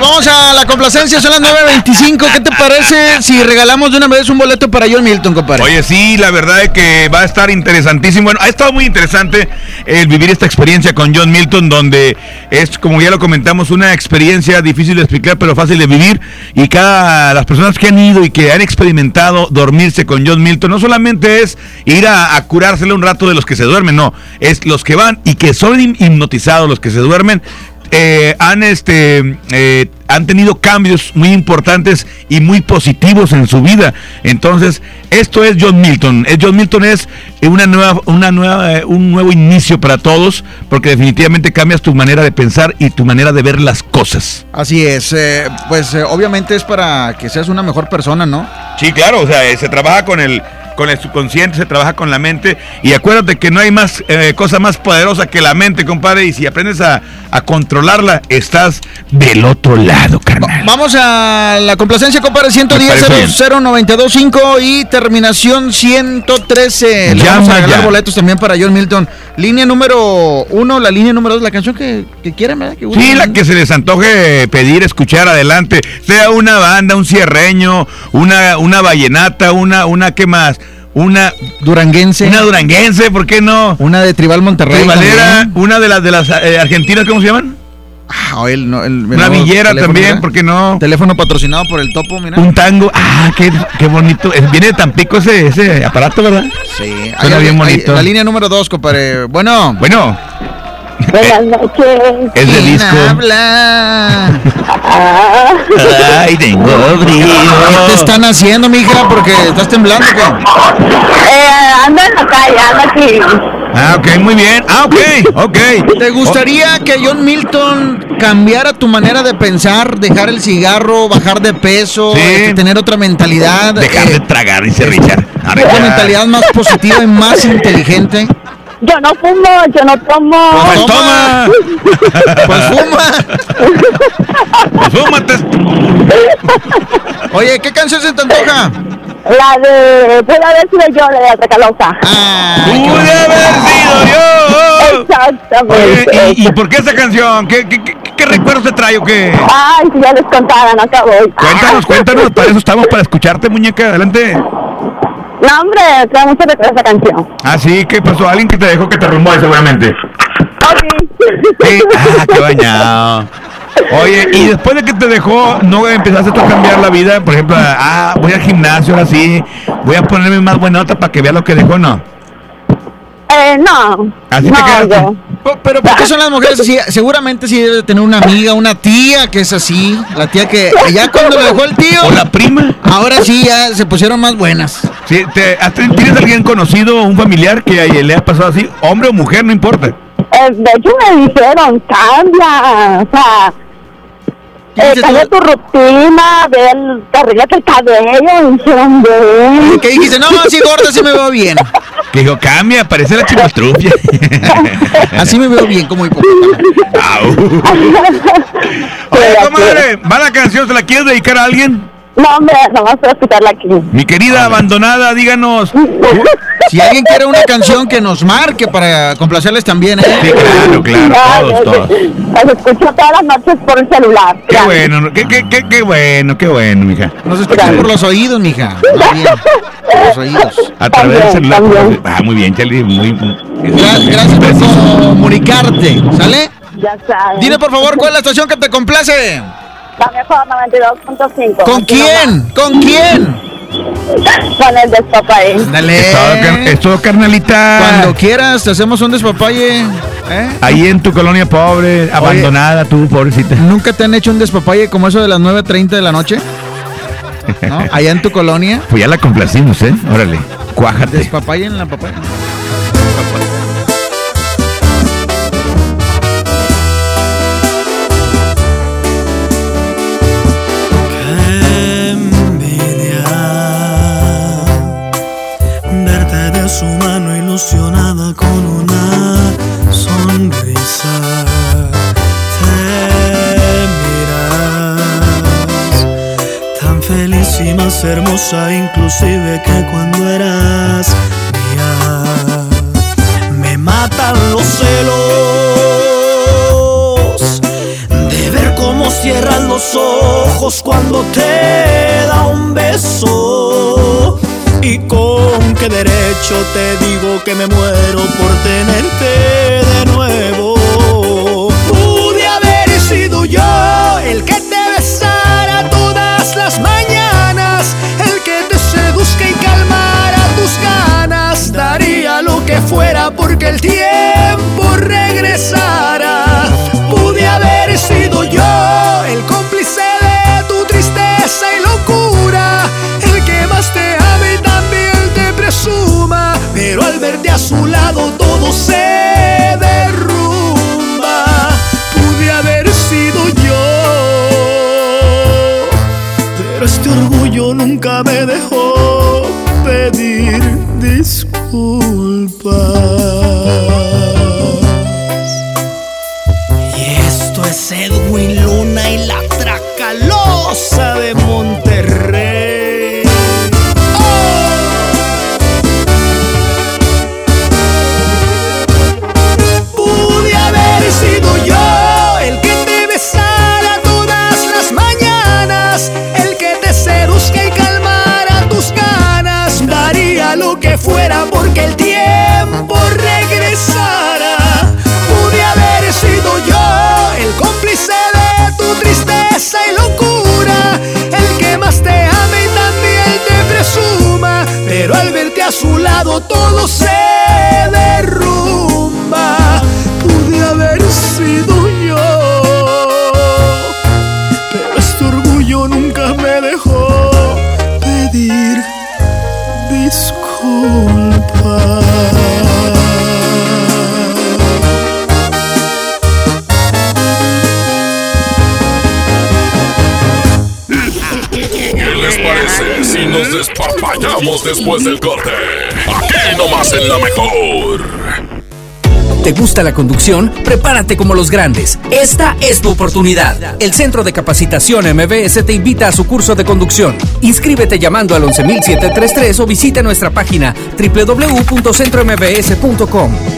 Vamos a la complacencia, son las 9.25. ¿Qué te parece si regalamos de una vez un boleto para John Milton, compadre? Oye, sí, la verdad es que va a estar interesantísimo. Bueno, ha estado muy interesante el vivir esta experiencia con John Milton, donde es, como ya lo comentamos, una experiencia difícil de explicar, pero fácil de vivir. Y cada, las personas que han ido y que han experimentado dormirse con John Milton, no solamente es ir a, a un rato de los que se duermen, no, es los que van y que son hipnotizados, los que se duermen, eh, han este eh, han tenido cambios muy importantes y muy positivos en su vida. Entonces, esto es John Milton. John Milton es una nueva, una nueva, eh, un nuevo inicio para todos, porque definitivamente cambias tu manera de pensar y tu manera de ver las cosas. Así es, pues obviamente es para que seas una mejor persona, ¿no? Sí, claro, o sea, se trabaja con el con el subconsciente, se trabaja con la mente. Y acuérdate que no hay más eh, cosa más poderosa que la mente, compadre. Y si aprendes a, controlarla, estás del otro lado, carnal. vamos a la complacencia, compadre. 110 0925 y terminación 113. Le vamos a regalar boletos también para John Milton. Línea número uno, la línea número dos, la canción que, que quieran, ¿verdad? Que sí, la que se les antoje pedir, escuchar adelante. Sea una banda, un cierreño, una, una vallenata, una, una, ¿qué más? Una duranguense. Una duranguense, ¿por qué no? Una de Tribal Monterrey. Tribalera, una de las de las eh, argentinas, ¿cómo se llaman? Ah, el, no, el, una villera también, ¿por qué no? Teléfono patrocinado por el topo, mira. Un tango, ah, qué, qué bonito. Viene de Tampico ese, ese aparato, ¿verdad? Sí, Suena bien bonito. la línea número dos, compadre. Bueno. Bueno. Buenas noches. Es de disco. habla? Ay, tengo frío. ¿Qué te están haciendo, mija? Porque estás temblando, ¿qué? Eh, ando en la calle, ando aquí. Ah, ok, muy bien. Ah, ok, ok. ¿Te gustaría que John Milton cambiara tu manera de pensar, dejar el cigarro, bajar de peso, este, tener otra mentalidad? Dejar de eh, tragar, dice Richard. Una mentalidad más positiva y más inteligente. Yo no fumo, yo no tomo. Pues toma. pues fuma. pues fúmate. Oye, ¿qué canción se te antoja? La de Puede haber sido yo, la de Tracalosa. Ah, Pude haber sido yo. Exactamente. Oye, ¿y, ¿y, por qué esa canción? ¿Qué, qué, qué, qué recuerdos te trae o qué? Ay, si ya les contara, no acabo. Cuéntanos, cuéntanos, para eso estamos, para escucharte, muñeca, adelante. No, hombre, trae mucho de esa canción. Ah, sí, ¿qué pasó? Alguien que te dejó que te rumbo seguramente. Sí, ah, qué bañado. Oye, y después de que te dejó, ¿no empezaste tú a cambiar la vida? Por ejemplo, ah, voy al gimnasio ahora sí, voy a ponerme más buena nota para que vea lo que dejó, ¿no? Eh, no. Así no, te quedaste. yo- Pero ¿por qué son las mujeres así? Seguramente sí debe de tener una amiga, una tía que es así. La tía que ya cuando lo dejó el tío. O la prima. Ahora sí ya se pusieron más buenas. Sí, te- ¿Tienes alguien conocido, un familiar que le ha pasado así? Hombre o mujer, no importa. Eh, de hecho me dijeron, cambia, o sea, eh, cambia tu rutina, ve el, arréglate el cabello, dijeron, ve. ¿Qué dijiste? No, sí, gorda, sí me veo bien. Que dijo, cambia, parece la chimatrufia. Así me veo bien como hipopótamo. Oye, comadre, ¿va la canción? ¿Se la quieres dedicar a alguien? No, hombre, nomás voy a escucharla aquí. Mi querida abandonada, díganos. Si alguien quiere una canción que nos marque para complacerles también, ¿eh? Sí, claro, claro, todos, todos. Las escucho todas las noches por el celular. Qué bueno, qué, qué, qué, qué bueno, qué bueno, mija. Nos escuchan por los oídos, mija. Bien, por los oídos. A través del celular. Ah, muy bien, Charlie, muy... Gra- Gracias por comunicarte, ¿sale? Ya sabes. Dile por favor cuál es la estación que te complace. La mejor 92.5. ¿Con quién? ¿Con quién? Con el despapay. Dale. Es todo, car- es todo, carnalita. Cuando quieras, te hacemos un despapalle. ¿eh? Ahí en tu colonia pobre, abandonada, tú, pobrecita. ¿Nunca te han hecho un despapalle como eso de las 9.30 de la noche? ¿No? Allá en tu colonia. Pues ya la complacimos, ¿eh? Órale, cuájate. Despapalle en la papaya. Ilusionada con una sonrisa. Te miras tan feliz y más hermosa, inclusive que cuando eras mía. Me matan los celos de ver cómo cierras los ojos cuando te da un beso. Y con qué derecho te digo que me muero por tenerte de nuevo. Pude haber sido yo el que te besara todas las mañanas, el que te seduzca y calmara tus ganas. Daría lo que fuera porque el tiempo regresara. Al verte a su lado todo se después del corte? Aquí nomás en la mejor. ¿Te gusta la conducción? Prepárate como los grandes. Esta es tu oportunidad. El Centro de Capacitación MBS te invita a su curso de conducción. Inscríbete llamando al 11733 o visita nuestra página www.centrombs.com.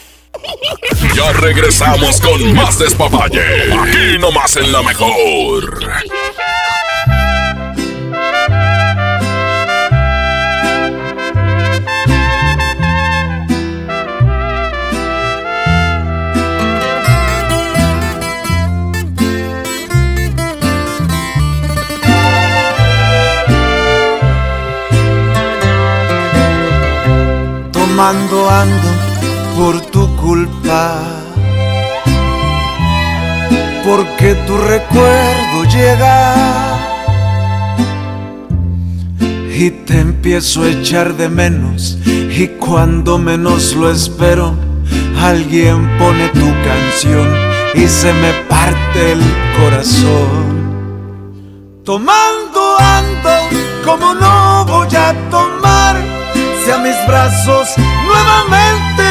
Ya regresamos con más despapalle. Aquí nomás en la mejor. Tomando ando por tu culpa. Porque tu recuerdo llega y te empiezo a echar de menos. Y cuando menos lo espero, alguien pone tu canción y se me parte el corazón. Tomando ando como no voy a tomar, si a mis brazos nuevamente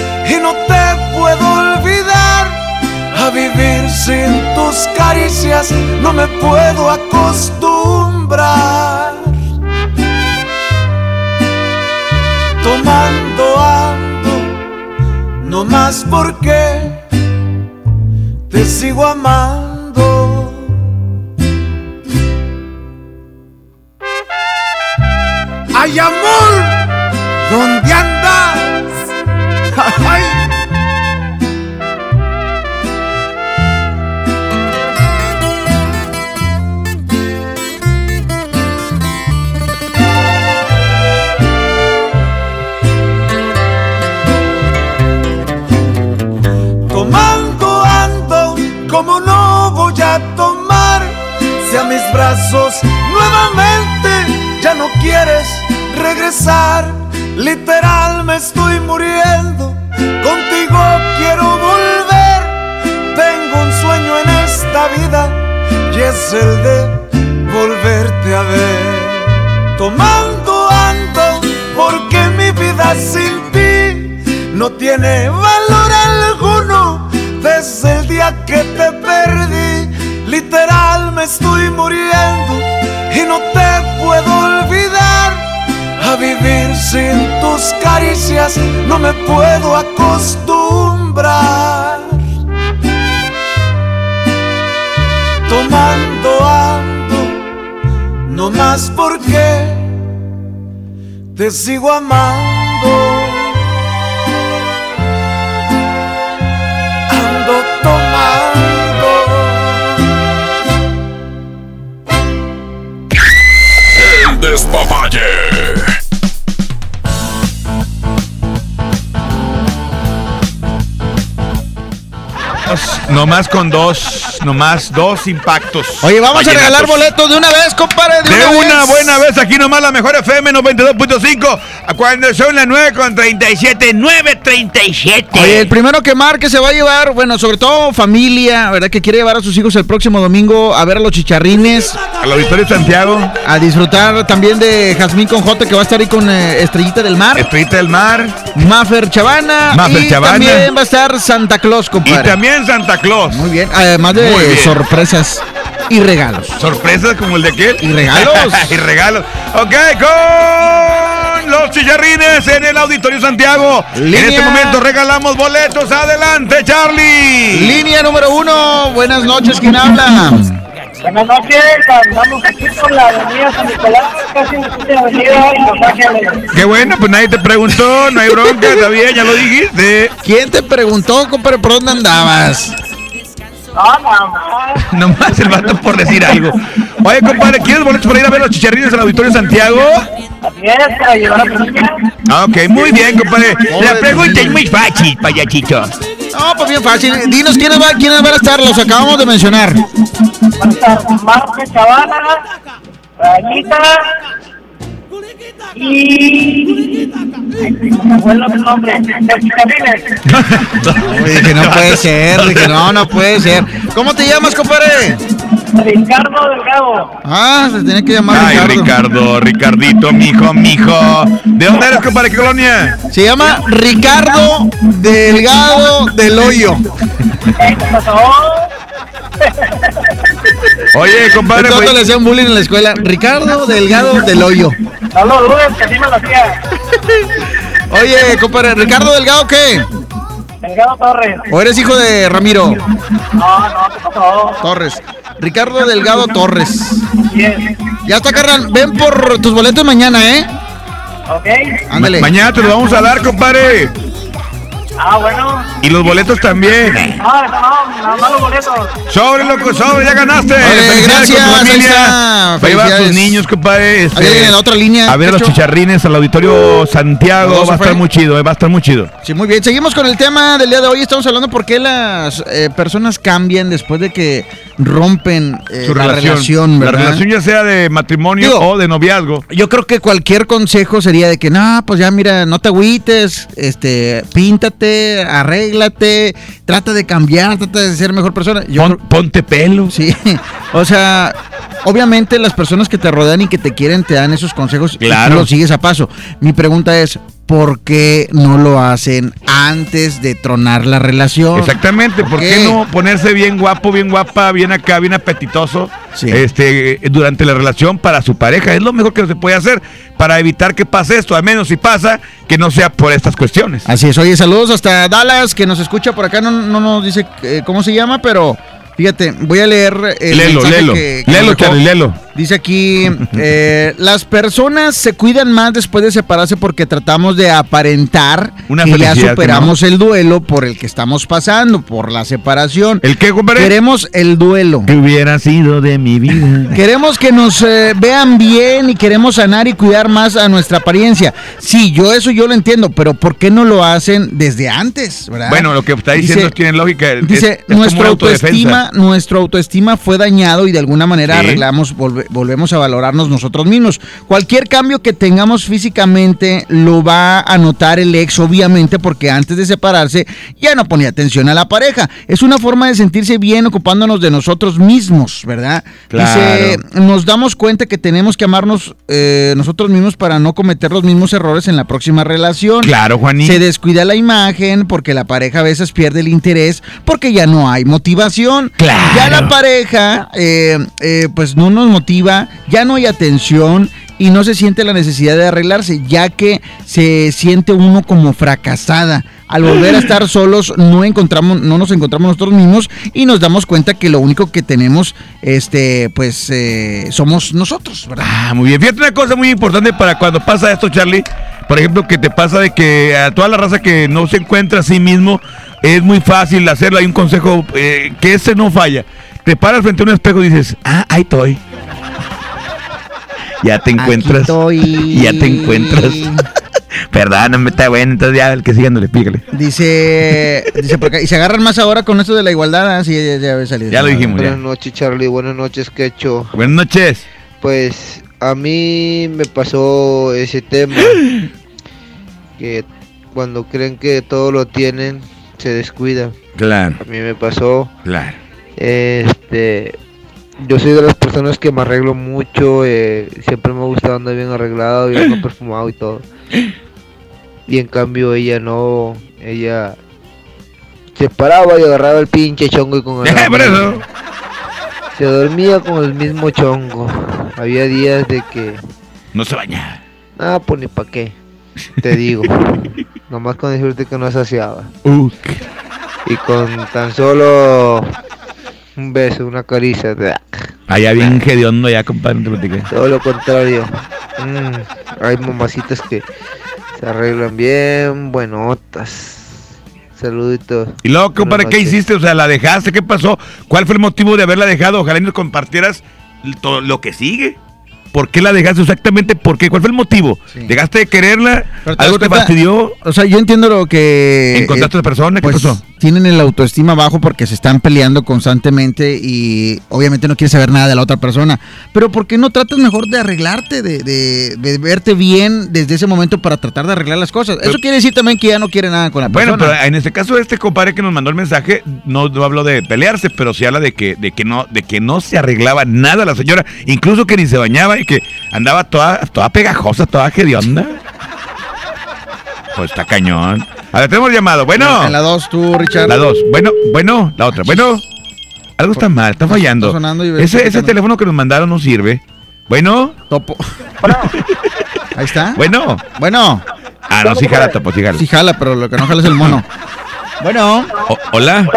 puedo olvidar. A vivir sin tus caricias no me puedo acostumbrar. Tomando ando, no más porque te sigo amando. ¡Ay, amor! ¿Dónde andas? Sigo amando. Ando tomando. El despapalle. Nomás con dos, nomás dos impactos. Oye, vamos a regalar boletos de una vez, compadre. De, De una vez. buena vez, aquí nomás la mejor FM 92.5. Cuando son las 9 con 37, 9.37. Oye, el primero que marque se va a llevar, bueno, sobre todo familia, ¿verdad? Que quiere llevar a sus hijos el próximo domingo a ver a los chicharrines. A la Victoria de Santiago. A disfrutar también de Jazmín con J, que va a estar ahí con eh, Estrellita del Mar. Estrellita del Mar. Maffer Chavana. Maffer y Chavana. también va a estar Santa Claus, Y compadre. también Santa Claus. Muy bien, además de bien. sorpresas y regalos. Sorpresas como el de aquel. Y regalos. y regalos. Ok, con los chicharrines en el Auditorio Santiago. En Línea. este momento regalamos boletos. Adelante, Charlie. Línea número uno. Buenas noches, ¿quién habla? Buenas noches, andamos aquí por la avenida San Nicolás, casi en la avenida y Los Ángeles. Qué bueno, pues nadie te preguntó, no hay bronca, está bien, ya lo dijiste. ¿Quién te preguntó, compadre, por dónde andabas? No, nada más. Nomás el vato por decir algo. Oye, compadre, ¿quieres boletos para ir a ver los chicharrines al Auditorio Santiago? Así es, para llevar a. Ah, ok, muy bien, compadre. La pregunta es muy fácil, payachito. No, pues bien fácil. Dinos quiénes, va, quiénes van a estar, los acabamos de mencionar. Va a estar Marco Chavana, Rayita y... Me acuerdo el nombre, chicarrines. Dije, no puede ser, dije, no, no puede ser. ¿Cómo te llamas, compadre? Ricardo Delgado. Ah, se tiene que llamar Ay, Ricardo. Ricardo, Ricardito, mijo, mijo. ¿De dónde eres, compadre? ¿Qué colonia? Se llama Ricardo Delgado del Hoyo. Oye, compadre, Entonces pues- le hacían bullying en la escuela. Ricardo Delgado del Hoyo. No lo dudes, que así me lo hacía. Oye, compadre, ¿Ricardo Delgado qué? Delgado Torres. ¿O eres hijo de Ramiro No, no, ¿qué pasó? Torres? Ricardo Delgado Torres. Bien. Ya está, carnal. Ven por tus boletos mañana, ¿eh? ¿Ok? Ándale. Ma- mañana te lo vamos a dar, compadre. Ah, bueno. Y los boletos también. No, no, nada más los boletos. Sobre, loco, sobre, ya ganaste. Gracias, con tu ahí familia. está. Va a tus niños, compadre. este, Ahí viene la otra línea, A ver a los chicharrines al auditorio Santiago. ¿No se Va a estar muy chido, eh, va a estar muy chido. Sí, muy bien. Seguimos con el tema del día de hoy. Estamos hablando por qué las eh, personas cambian después de que rompen eh, Su la relación. relación, la relación ya sea de matrimonio Digo, o de noviazgo. Yo creo que cualquier consejo sería de que, no, pues ya mira, no te agüites, este, píntate, arréglate, trata de cambiar, trata de ser mejor persona. Yo creo- ponte pelo. Sí, o sea, obviamente las personas que te rodean y que te quieren te dan esos consejos Claro. y tú los sigues a paso. Mi pregunta es, ¿por qué no lo hacen antes de tronar la relación? Exactamente, ¿por qué no ponerse bien guapo, bien guapa, bien acá, bien apetitoso este, durante la relación para su pareja? Es lo mejor que se puede hacer para evitar que pase esto, al menos si pasa, que no sea por estas cuestiones. Así es, oye, saludos hasta Dallas, que nos escucha por acá, no, no nos dice eh, cómo se llama, pero fíjate, voy a leer el Lelo, lelo, que- que lelo. Charlie, lelo. Dice aquí, eh, las personas se cuidan más después de separarse porque tratamos de aparentar Una que ya que superamos el duelo por el que estamos pasando, por la separación. ¿El qué, compadre? Queremos el duelo. Que hubiera sido de mi vida. Queremos que nos eh, vean bien y queremos sanar y cuidar más a nuestra apariencia. Sí, yo eso yo lo entiendo, pero ¿por qué no lo hacen desde antes? ¿verdad? Bueno, lo que está diciendo Dice- tiene lógica. Dice, es nuestra autoestima, nuestra autoestima fue dañado y de alguna manera Sí. arreglamos, volve- volvemos a valorarnos nosotros mismos. Cualquier cambio que tengamos físicamente lo va a notar el ex, obviamente, porque antes de separarse ya no ponía atención a la pareja. Es una forma de sentirse bien ocupándonos de nosotros mismos, ¿verdad? Dice, Claro. nos damos cuenta que tenemos que amarnos eh, nosotros mismos para no cometer los mismos errores en la próxima relación. Claro, Juaní. Se descuida la imagen porque la pareja a veces pierde el interés porque ya no hay motivación. Claro. Ya la pareja eh, eh, pues no nos motiva, ya no hay atención y no se siente la necesidad de arreglarse, ya que se siente uno como fracasada. Al volver a estar solos no encontramos, no nos encontramos nosotros mismos y nos damos cuenta que lo único que tenemos, este, pues, eh, somos nosotros, ¿verdad? Ah, muy bien. Fíjate una cosa muy importante para cuando pasa esto, Charlie. Por ejemplo, que te pasa de que a toda la raza que no se encuentra a sí mismo, es muy fácil hacerlo. Hay un consejo eh, que ese no falla. Te paras frente a un espejo y dices, ah, ahí estoy. Ya te encuentras. Ya te encuentras. Perdón, no me está bueno. Entonces ya el que sigue, le pícale. Dice, dice por acá, y se agarran más ahora con esto de la igualdad, así ya, ya había salido. Ya lo dijimos, Buenas noches, Charlie. Buenas noches, Quecho. Buenas noches. Pues a mí me pasó ese tema. que cuando creen que todo lo tienen, se descuidan. Claro. A mí me pasó. Claro. Este. Yo soy de las personas que me arreglo mucho. eh, siempre me ha gustado andar bien arreglado, bien perfumado y todo. Y en cambio ella no. Ella se paraba y agarraba el pinche chongo y con el. Se dormía con el mismo chongo. Había días de que. No se bañaba. Ah, pues ni pa' qué. te digo. Nomás con decirte que no saciaba. Y con tan solo un beso, una caricia. Allá bien hediondo ya, compadre, no te platiqué. Todo lo contrario. Mm, hay mamacitas que se arreglan bien buenotas. Saluditos. Y luego, compadre, ¿qué hiciste? O sea, ¿la dejaste? ¿Qué pasó? ¿Cuál fue el motivo de haberla dejado? Ojalá y nos compartieras lo que sigue. ¿Por qué la dejaste exactamente? ¿Por qué? ¿Cuál fue el motivo? ¿Dejaste de quererla? Pero ¿Algo te fastidió? O sea, yo entiendo lo que... ¿Encontraste eh, otra persona? ¿Qué pues, pasó? Tienen el autoestima bajo porque se están peleando constantemente y obviamente no quieres saber nada de la otra persona. Pero ¿por qué no tratas mejor de arreglarte, de, de- de verte bien desde ese momento para tratar de arreglar las cosas? Eso quiere decir también que ya no quiere nada con la Bueno, persona. pero en este caso este compadre que nos mandó el mensaje no, no habló de pelearse, pero sí habla de que, de que no, de que no se arreglaba nada la señora, incluso que ni se bañaba y que andaba toda, toda pegajosa, toda hedionda. Pues está cañón. A ver, tenemos llamado. Bueno. En la 2 tú, Richard. La 2. Bueno, bueno, la otra. Bueno. Algo está mal, está fallando. Está sonando y ves ese, ese no- teléfono que nos mandaron no sirve. Bueno. Topo. Ahí está. Bueno. Bueno. Ah, no, sí jala, topo, sí jala. Sí jala, pero lo que no jala es el mono. Bueno. O- hola.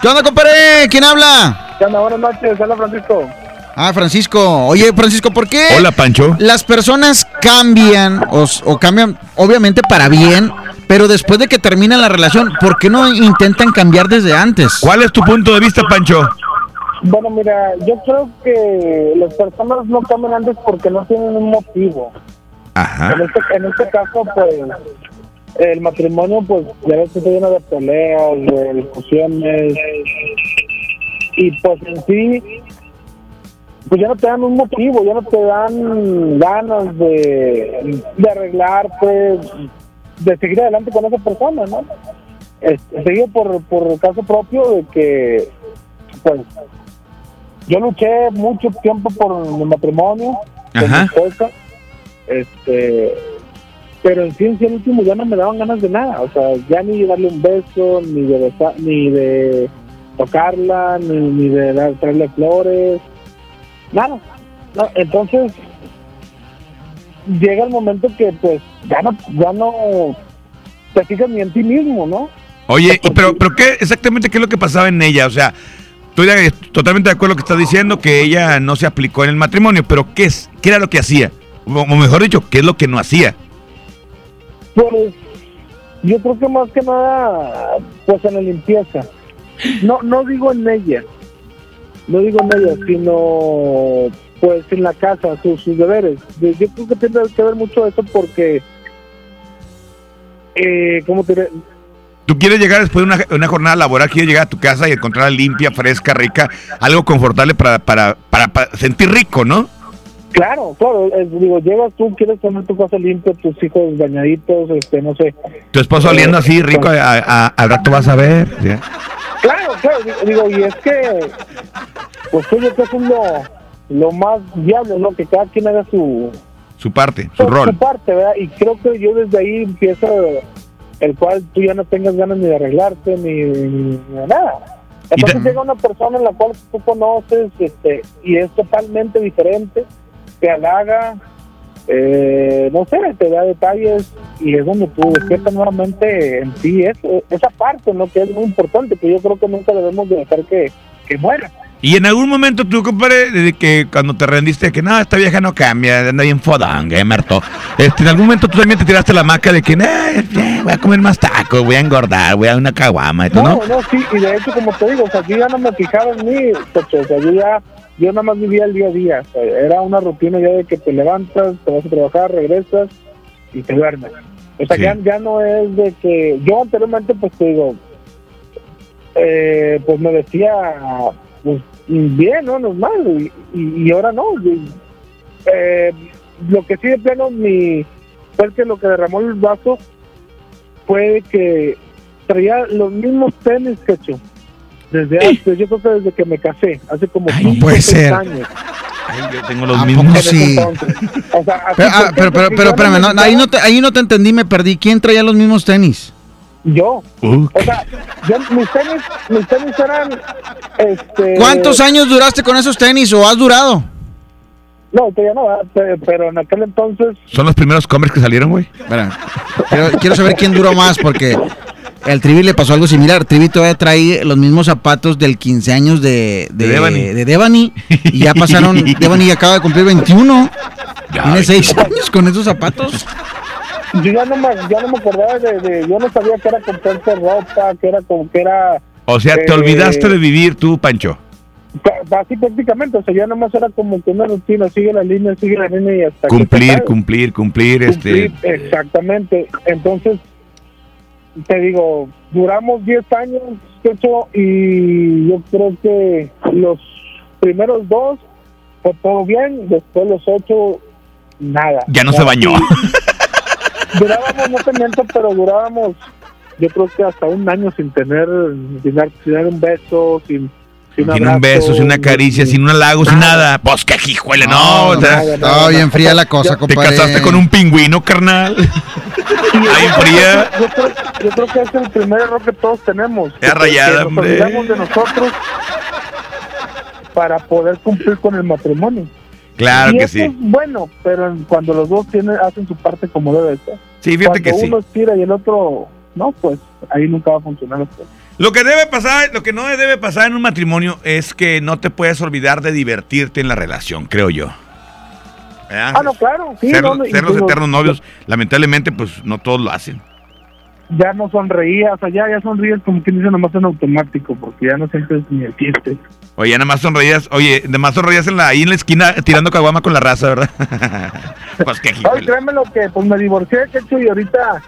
¿Qué onda, compadre? ¿Quién habla? ¿Qué onda? Buenas noches, hola Francisco. Ah, Francisco. Oye, Francisco, ¿por qué? Hola, Pancho. Las personas cambian o, o cambian, obviamente, para bien, pero después de que termina la relación, ¿por qué no intentan cambiar desde antes? ¿Cuál es tu punto de vista, Pancho? Bueno, mira, yo creo que las personas no cambian antes porque no tienen un motivo. Ajá. En este, en este caso, pues, el matrimonio, pues, ya ves que está lleno de peleas, de discusiones. Y pues en sí, pues ya no te dan un motivo, ya no te dan ganas de, de arreglarte, de seguir adelante con esa persona, ¿no? Digo por, por caso propio de que, pues, yo luché mucho tiempo por mi matrimonio con mi esposa, este, pero en sí, al último ya no me daban ganas de nada, o sea, ya ni darle un beso, ni de besar, ni de tocarla, ni, ni de dar, traerle flores, nada. No, entonces, llega el momento que pues ya no, ya no te fijas ni en ti mismo, ¿no? Oye, y pero, pero qué exactamente qué es lo que pasaba en ella? O sea, estoy totalmente de acuerdo con lo que estás diciendo, que ella no se aplicó en el matrimonio, pero ¿qué es? ¿Qué era lo que hacía? O, o mejor dicho, ¿qué es lo que no hacía? Pues yo creo que más que nada, pues en la limpieza. No, no digo en ella, no digo en sino pues en la casa, sus, sus deberes. Yo creo que tiene que ver mucho eso porque, eh, ¿cómo te diré? Tú quieres llegar después de una, una jornada laboral, quieres llegar a tu casa y encontrarla limpia, fresca, rica, algo confortable para, para, para sentir rico, ¿no? Claro, claro, eh, digo, llegas tú, quieres tener tu casa limpia, tus hijos bañaditos, este, no sé. Tu esposo oliendo así rico, a- a- al rato vas a ver. Claro, claro, digo, y es que, pues yo creo que es lo, lo más viable, ¿no? Que cada quien haga su, Su parte, su su rol. parte, ¿verdad? Y creo que yo desde ahí empiezo el cual tú ya no tengas ganas ni de arreglarte ni, ni de nada. Entonces llega una persona en la cual tú conoces este, y es totalmente diferente, te halaga, eh, no sé, te da detalles y es donde tú despiertas nuevamente en ti eso, esa parte, ¿no? Que es muy importante, que yo creo que nunca debemos de dejar que, que muera. Y en algún momento tú, compadre, desde que cuando te rendiste, que no, esta vieja no cambia, anda bien fodanga, eh, Marto. Este, en algún momento tú también te tiraste la maca de que, "Ay, ya, voy a comer más tacos, voy a engordar, voy a una caguama, No, ¿no? no, sí, y de hecho, como te digo, o sea, yo ya no me fijaba en mí, Tocho, o sea, yo ya, yo nada más vivía el día a día, o sea, era una rutina ya de que te levantas, te vas a trabajar, regresas y te duermes. O sea, Sí. ya, ya no es de que, yo anteriormente, pues te digo, eh, pues me decía, pues bien, ¿no? Normal, y, y, y ahora no. y, eh, lo que sí de plano, mi, fue que lo que derramó el vaso fue que traía los mismos tenis que yo. Desde antes, yo creo que desde que me casé, hace como cinco puede seis ser. años. Yo tengo los ¿A mismos. poco sí? O sea, Pero, ah, pero, pero, pero, espérame, no, ahí, no te, ahí no te entendí, me perdí. ¿Quién traía los mismos tenis? Yo. O sea, yo, mis tenis, mis tenis eran, este... ¿Cuántos años duraste con esos tenis o has durado? No, todavía no. Pe- pero en aquel entonces, Son los primeros Converse que salieron, güey. Quiero, quiero saber quién duró más porque al Trivi le pasó algo similar. Trivi todavía trae los mismos zapatos del 15 años de, de, De Devani. de Devani, y ya pasaron. Devani acaba de cumplir 21. Tiene 6 años con esos zapatos. yo ya no me, ya no me acordaba de, de- yo no sabía que era comprarse ropa, que era como que era... O sea, te eh, olvidaste de vivir tú, Pancho. Así prácticamente, o sea, ya nomás era como que una rutina, sigue la línea, sigue la línea y hasta que Cumplir, se cumplir, cumplir, este. Cumplir, exactamente. Entonces, te digo, duramos 10 años, eso, y yo creo que los primeros dos fue todo bien, después los ocho, nada. Ya no se bañó. Durábamos, no te miento, pero durábamos, yo creo que hasta un año sin tener, sin, dar- sin dar un beso, sin, sin, Sin un beso, sin una caricia, sin un halago, sin nada. Pues qué hijuele, no. o sea, Estaba bien fría la cosa, Te compadre. casaste con un pingüino, carnal. Ahí fría. Yo creo, yo creo que es el primer error que todos tenemos. Ya rayada, que nos hombre. olvidamos de nosotros para poder cumplir con el matrimonio. Claro y que sí. es bueno, pero cuando los dos tienen, hacen su parte como debe ser. Sí, fíjate cuando que sí. uno estira y el otro no, pues ahí nunca va a funcionar. Lo que debe pasar, lo que no debe pasar en un matrimonio es que no te puedes olvidar de divertirte en la relación, creo yo. ¿Verdad? Ah, no, claro. Sí, ser, no, no, los digo, eternos novios, lamentablemente, pues no todos lo hacen. Ya no sonreías, o sea, ya, ya sonríes como quien dice nomás en automático, porque ya no sientes ni el chiste. Oye, nada más sonreías, oye, nada más sonreías en la, ahí en la esquina tirando caguama con la raza, ¿verdad? pues qué Ay, créeme lo que, pues me divorcié, que hecho, y ahorita,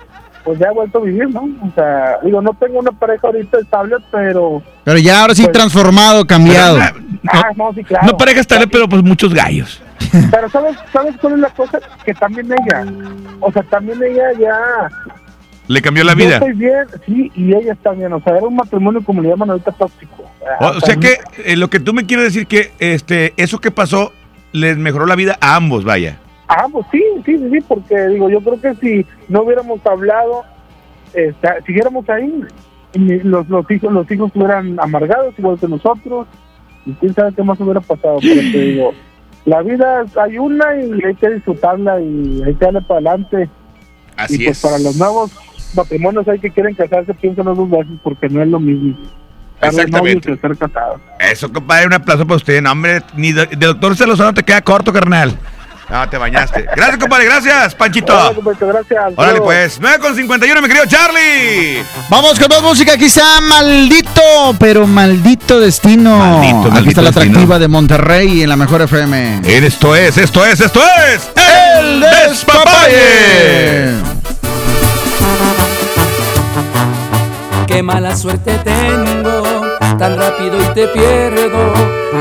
pues ya he vuelto a vivir, ¿no? O sea, digo, no tengo una pareja ahorita estable, pero... Pero ya ahora sí Pues- transformado, cambiado. Ah, no, sí, claro. No pareja estable, pero pues muchos gallos. Pero ¿sabes, ¿sabes cuál es la cosa? Que también ella, o sea, también ella ya... Le cambió la Yo vida. estoy bien, sí, y ella está bien, o sea, era un matrimonio como le llaman ahorita tóxico. O, o sea que eh, lo que tú me quieres decir que este eso que pasó les mejoró la vida a ambos, vaya. Ah, pues sí, sí, sí, sí, porque digo, yo creo que si no hubiéramos hablado, este, siguiéramos ahí, los, los hijos los hijos estuvieran amargados igual que nosotros, y quién sabe qué más hubiera pasado, pero te digo, la vida hay una y hay que disfrutarla y hay que darle para adelante. Así y pues es. para los nuevos matrimonios hay que quieren casarse, piensen dos veces porque no es lo mismo. Exactamente. casados. Eso, compadre, un aplauso para usted. No, hombre, ni de, de doctor Celozano te queda corto, carnal. No, te bañaste. Gracias, compadre, gracias, Panchito. Órale, compadre, gracias. Órale, pues. 9 con 51, mi querido Charlie. Vamos con más música, quizá maldito, pero maldito destino. Maldito, Aquí maldito está la destino. atractiva de Monterrey en la mejor FM. Esto es, esto es, esto es. El Despapalle. Qué mala suerte tengo, tan rápido y te pierdo.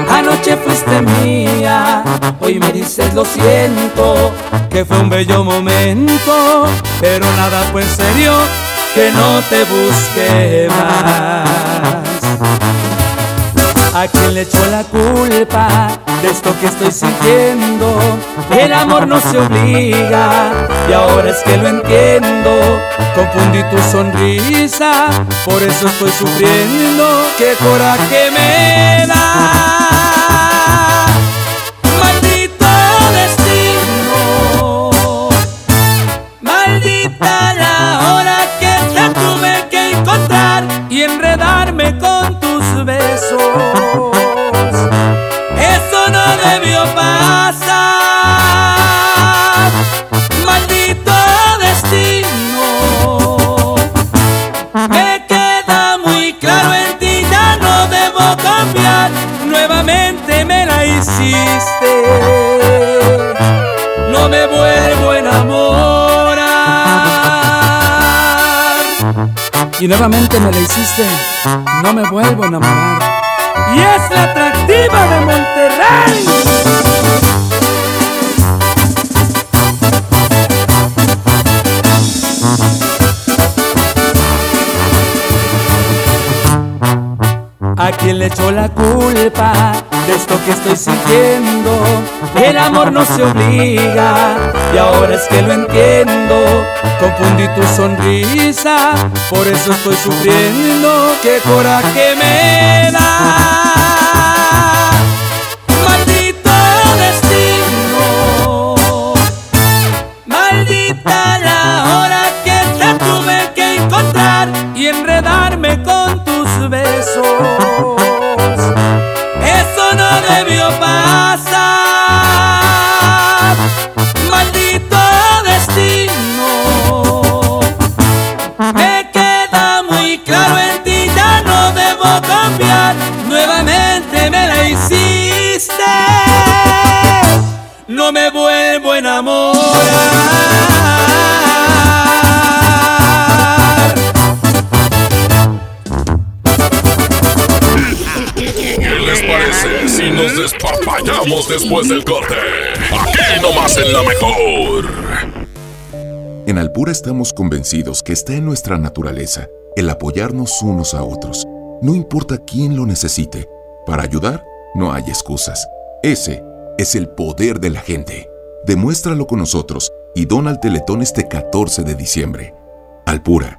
Anoche fuiste mía, hoy me dices lo siento, que fue un bello momento, pero nada fue en serio, que no te busque más. ¿A quién le echó la culpa de esto que estoy sintiendo? El amor no se obliga y ahora es que lo entiendo. Confundí tu sonrisa, por eso estoy sufriendo. ¡Qué coraje me da! Maldito destino, maldita la hora que te tuve que encontrar y enredarme con besos. Eso no debió pasar. Maldito destino. Me queda muy claro en ti, ya no debo cambiar. Nuevamente me la hiciste. Y nuevamente me la hiciste. No me vuelvo a enamorar. Y es la atractiva de Monterrey. ¿A quién le echó la culpa esto que estoy sintiendo. El amor no se obliga y ahora es que lo entiendo. Confundí tu sonrisa, por eso estoy sufriendo. Qué coraje me da. Maldito destino, maldita la hora que te tuve que encontrar y enredarme con tus besos debió pasar. Maldito destino. Me queda muy claro en ti, ya no debo cambiar. Nuevamente me la hiciste. No me vuelvo les parece si nos despapallamos después del corte? Aquí nomás en la mejor. En Alpura estamos convencidos que está en nuestra naturaleza el apoyarnos unos a otros. No importa quién lo necesite. Para ayudar, no hay excusas. Ese es el poder de la gente. Demuéstralo con nosotros y dona al Teletón este 14 de diciembre. Alpura,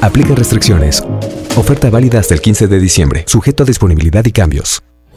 Aplica restricciones. Oferta válida hasta el 15 de diciembre, sujeto a disponibilidad y cambios.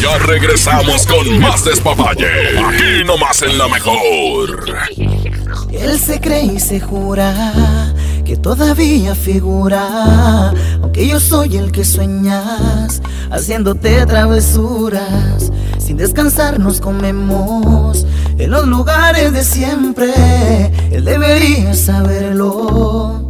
Ya regresamos con más despapalle. Aquí nomás en la mejor. Él se cree y se jura que todavía figura, aunque yo soy el que sueñas, haciéndote travesuras. Sin descansar nos comemos en los lugares de siempre. Él debería saberlo.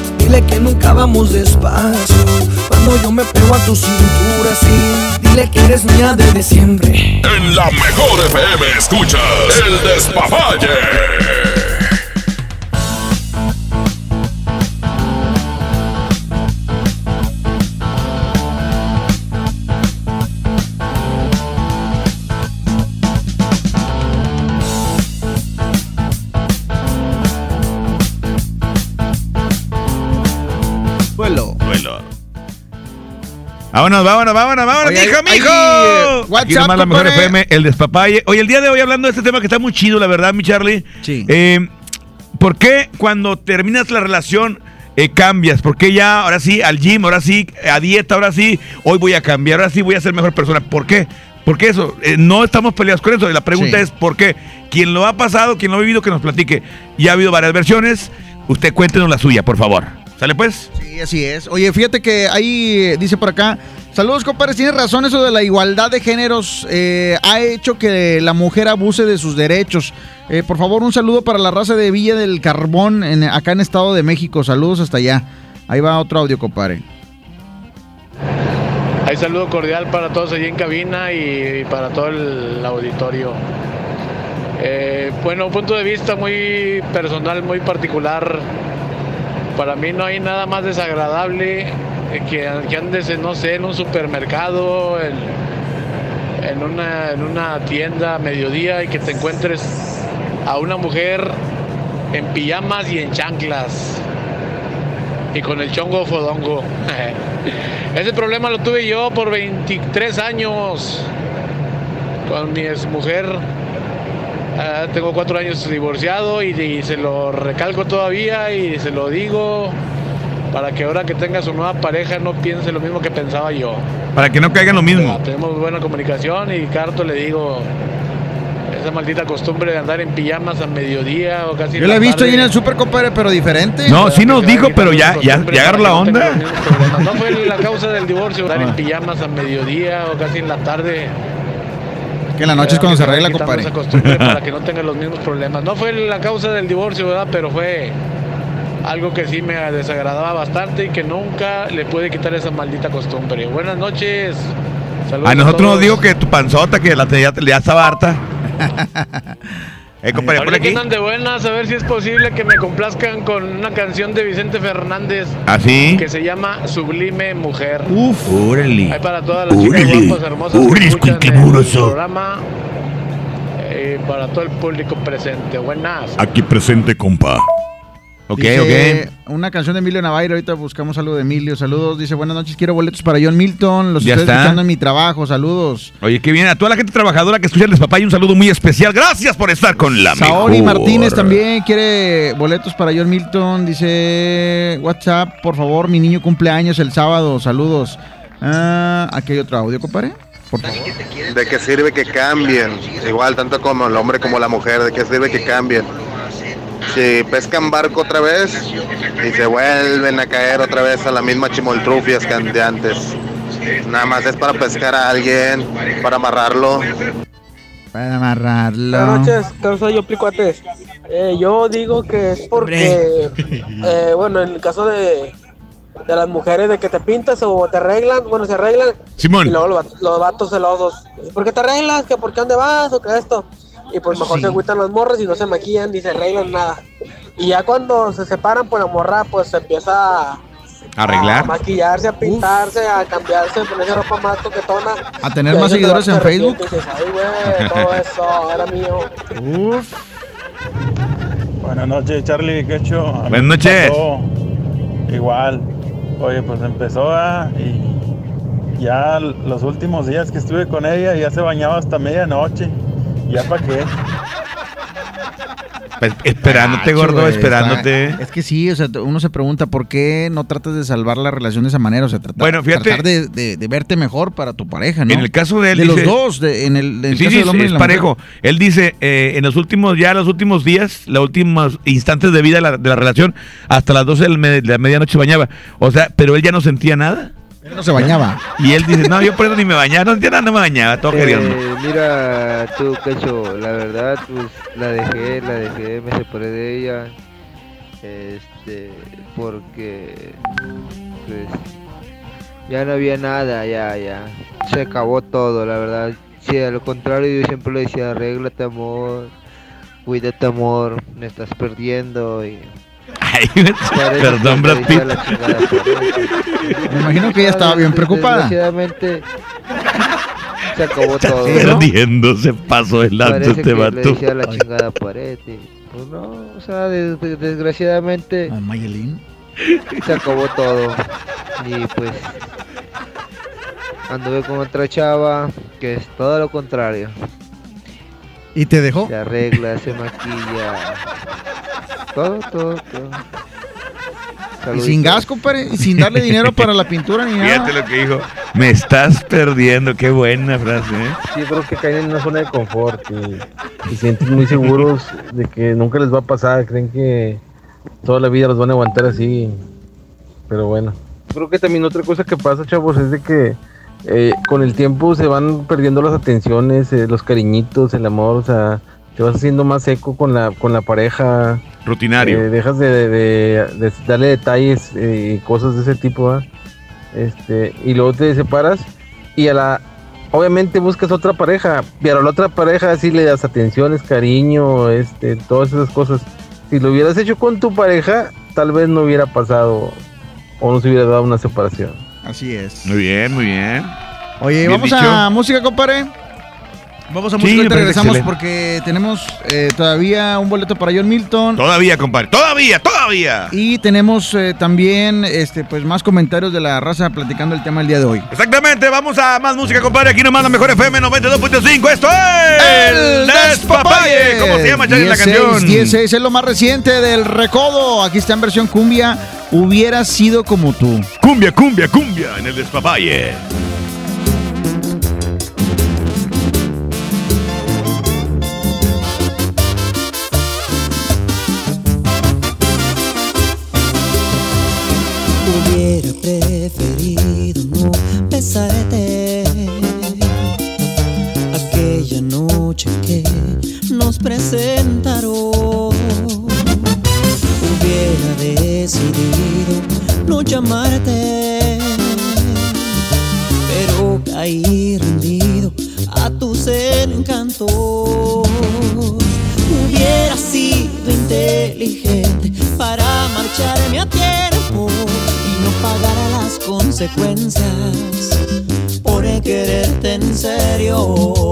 Dile que nunca vamos despacio. Cuando yo me pego a tu cintura, sí. Dile que eres mía desde siempre. En la mejor FM escuchas el despapalle. Vámonos, vámonos, vámonos, vámonos, Oye, mijo, ahí- mijo. ahí, WhatsApp, Aquí nomás la mejor. FM, el despapalle. Oye, el día de hoy hablando de este tema que está muy chido, la verdad, mi Charlie. Sí. Eh, ¿Por qué cuando terminas la relación eh, cambias? ¿Por qué ya, ahora sí, al gym, ahora sí, a dieta, ahora sí, hoy voy a cambiar, ahora sí voy a ser mejor persona? ¿Por qué? ¿Por qué eso? Eh, no estamos peleados con eso. La pregunta Sí. es ¿por qué? Quien lo ha pasado, quien lo ha vivido, que nos platique. Ya ha habido varias versiones. Usted cuéntenos la suya, por favor. ¿Sale pues? Sí, así es. Oye, fíjate que ahí dice por acá. Saludos, compadres. Tienes razón, eso de la igualdad de géneros eh, ha hecho que la mujer abuse de sus derechos. Eh, por favor, un saludo para la raza de Villa del Carbón, en- acá en Estado de México. Saludos hasta allá. Ahí va otro audio, compadre. Hay saludo cordial para todos allí en cabina y para todo el auditorio. Eh, bueno, un punto de vista muy personal, muy particular. Para mí no hay nada más desagradable que, que andes, no sé, en un supermercado, en, una, en una tienda a mediodía y que te encuentres a una mujer en pijamas y en chanclas y con el chongo fodongo. Ese problema lo tuve yo por 23 años con mi exmujer. Ah, tengo cuatro años divorciado y, y se lo recalco todavía y se lo digo para que ahora que tenga su nueva pareja no piense lo mismo que pensaba yo. Para que no caigan lo mismo. Tenemos buena comunicación y Carto le digo esa maldita costumbre de andar en pijamas a mediodía o casi Yo la he visto ahí en el super, compadre, pero diferente. No, sí nos dijo, pero ya, ya, ya agarró la onda. No fue la causa del divorcio, andar en pijamas a mediodía o casi en la tarde. Que en la noche es cuando se arregla, compadre. para que no tenga los mismos problemas. No fue la causa del divorcio, ¿verdad? Pero fue algo que sí me desagradaba bastante y que nunca le puede quitar esa maldita costumbre. Buenas noches. Saludos A nosotros nos todos. dijo que tu panzota, que la ya, ya estaba harta. Eh, compadre, por Ahorita aquí. andan de buenas, a ver si es posible que me complazcan con una canción de Vicente Fernández ¿Ah, sí? que se llama Sublime Mujer. Uf, órale. Hay para todas las chicas Órale. guapas, hermosas Órale, que escuchan el programa. eh, para todo el público presente. Buenas. Aquí presente, compa. Ok, Dice, Una canción de Emilio Navairo. Ahorita buscamos algo de Emilio. Saludos. Dice, buenas noches. Quiero boletos para John Milton. Los Ya estoy está. escuchando en mi trabajo. Saludos. ok. Oye, qué bien. A toda la gente trabajadora que escucha el despapay, un saludo muy especial. Gracias por estar con la Saori mejor. Martínez también quiere boletos para John Milton. Dice, WhatsApp, por favor, mi niño cumpleaños el sábado. Saludos. Ah, aquí hay otro audio, compadre. Por favor. ¿De qué sirve que cambien? Igual, tanto como el hombre como la mujer, ¿de qué sirve que cambien? Si pescan barco otra vez y se vuelven a caer otra vez a la misma chimoltrufias que de antes. Nada más es para pescar a alguien, para amarrarlo. Para amarrarlo. Buenas noches, causa yo plicuates. Eh, yo digo que es porque, eh, bueno, en el caso de, de las mujeres de que te pintas o te arreglan, bueno, se arreglan. Simón. Y luego los, vatos- los vatos celosos. ¿Por qué te arreglas? ¿Que ¿Por qué dónde vas? ¿O qué esto? Y pues mejor Sí. se agüitan las morras y no se maquillan ni se arreglan nada. Y ya cuando se separan, pues la morra pues se empieza a, a Arreglar. maquillarse, a pintarse, a cambiarse, a ponerse ropa más coquetona. A tener más seguidores en Facebook. y dices, Ay, güey, todo eso era mío. Uf. Buenas noches, Charlie Quecho. A mí Buenas noches. Igual. Oye, pues empezó a. Y ya los últimos días que estuve con ella, ya se bañaba hasta medianoche. ¿Ya para qué? Pues, esperándote, gordo, güey, esperándote. está- Es que sí, o sea, uno se pregunta por qué no tratas de salvar la relación de esa manera, o sea, tratar, Bueno, fíjate. tratar de, de- de verte mejor para tu pareja, ¿no? En el caso de él. De dice- los dos, de- en el, en el sí, caso sí, del hombre y es la parejo. mujer. Él dice, eh, en los últimos, ya los últimos días, los últimos instantes de vida de la, de la relación, hasta las 12 del me- de la medianoche bañaba. O sea, pero él ya no sentía nada. Él no se bañaba. Y él dice, no, yo por eso ni me bañaba, no nada, no me bañaba, todo queriendo. Eh, mira, tú, Cacho, la verdad, pues la dejé, la dejé, me separé de ella. Este, porque, pues, ya no había nada, ya, ya. Se acabó todo, la verdad. Sí, a lo contrario, yo siempre le decía, arréglate, amor, cuídate, amor, me estás perdiendo. Y... Perdón, Brad Pitt. Me imagino que ella estaba bien preocupada. Desgraciadamente, se acabó Está todo. ¿no? perdiendo, se pasó el lanzo Parece este vato. la chingada pared. Pues no, o sea, de- de- desgraciadamente se acabó todo. Y pues anduve con otra chava que es todo lo contrario. ¿Y te dejó? Se arregla, se maquilla. Todo, todo, todo. Y sin gas, compadre, y sin darle dinero para la pintura ni nada. Fíjate lo que dijo. Me estás perdiendo, qué buena frase, ¿eh? Sí, creo que caen en una zona de confort y, y sienten muy seguros de que nunca les va a pasar. Creen que toda la vida los van a aguantar así. Pero bueno. Creo que también otra cosa que pasa, chavos, es de que eh, con el tiempo se van perdiendo las atenciones, eh, los cariñitos, el amor. O sea, te vas haciendo más seco con la, con la pareja. Rutinario. Eh, dejas de, de- de darle detalles eh, y cosas de ese tipo. Este, y luego te separas y a la obviamente buscas otra pareja, pero a la otra pareja sí le das atenciones, cariño, este, todas esas cosas. Si lo hubieras hecho con tu pareja, tal vez no hubiera pasado o no se hubiera dado una separación. Así es. Muy bien, muy bien. Oye, Bien vamos dicho. a música, compadre. Vamos a música, ahorita regresamos excelente. porque tenemos eh, todavía un boleto para John Milton. Todavía, compadre, todavía, todavía. Y tenemos eh, también este pues más comentarios de la raza platicando el tema el día de hoy. Exactamente, vamos a más música, compadre. Aquí nomás la mejor FM 92.5. Esto es El Despapalle. ¿Cómo se llama, la 16, canción? 16 es lo más reciente del Recodo. Aquí está en versión cumbia. Hubiera sido como tú. Cumbia, cumbia, cumbia en el Despapalle. Preferido no besarte aquella noche que nos presentaron. Hubiera decidido no llamarte, pero caí rendido a tus encantos. Hubiera sido inteligente para marcharme a consecuencias por quererte en serio.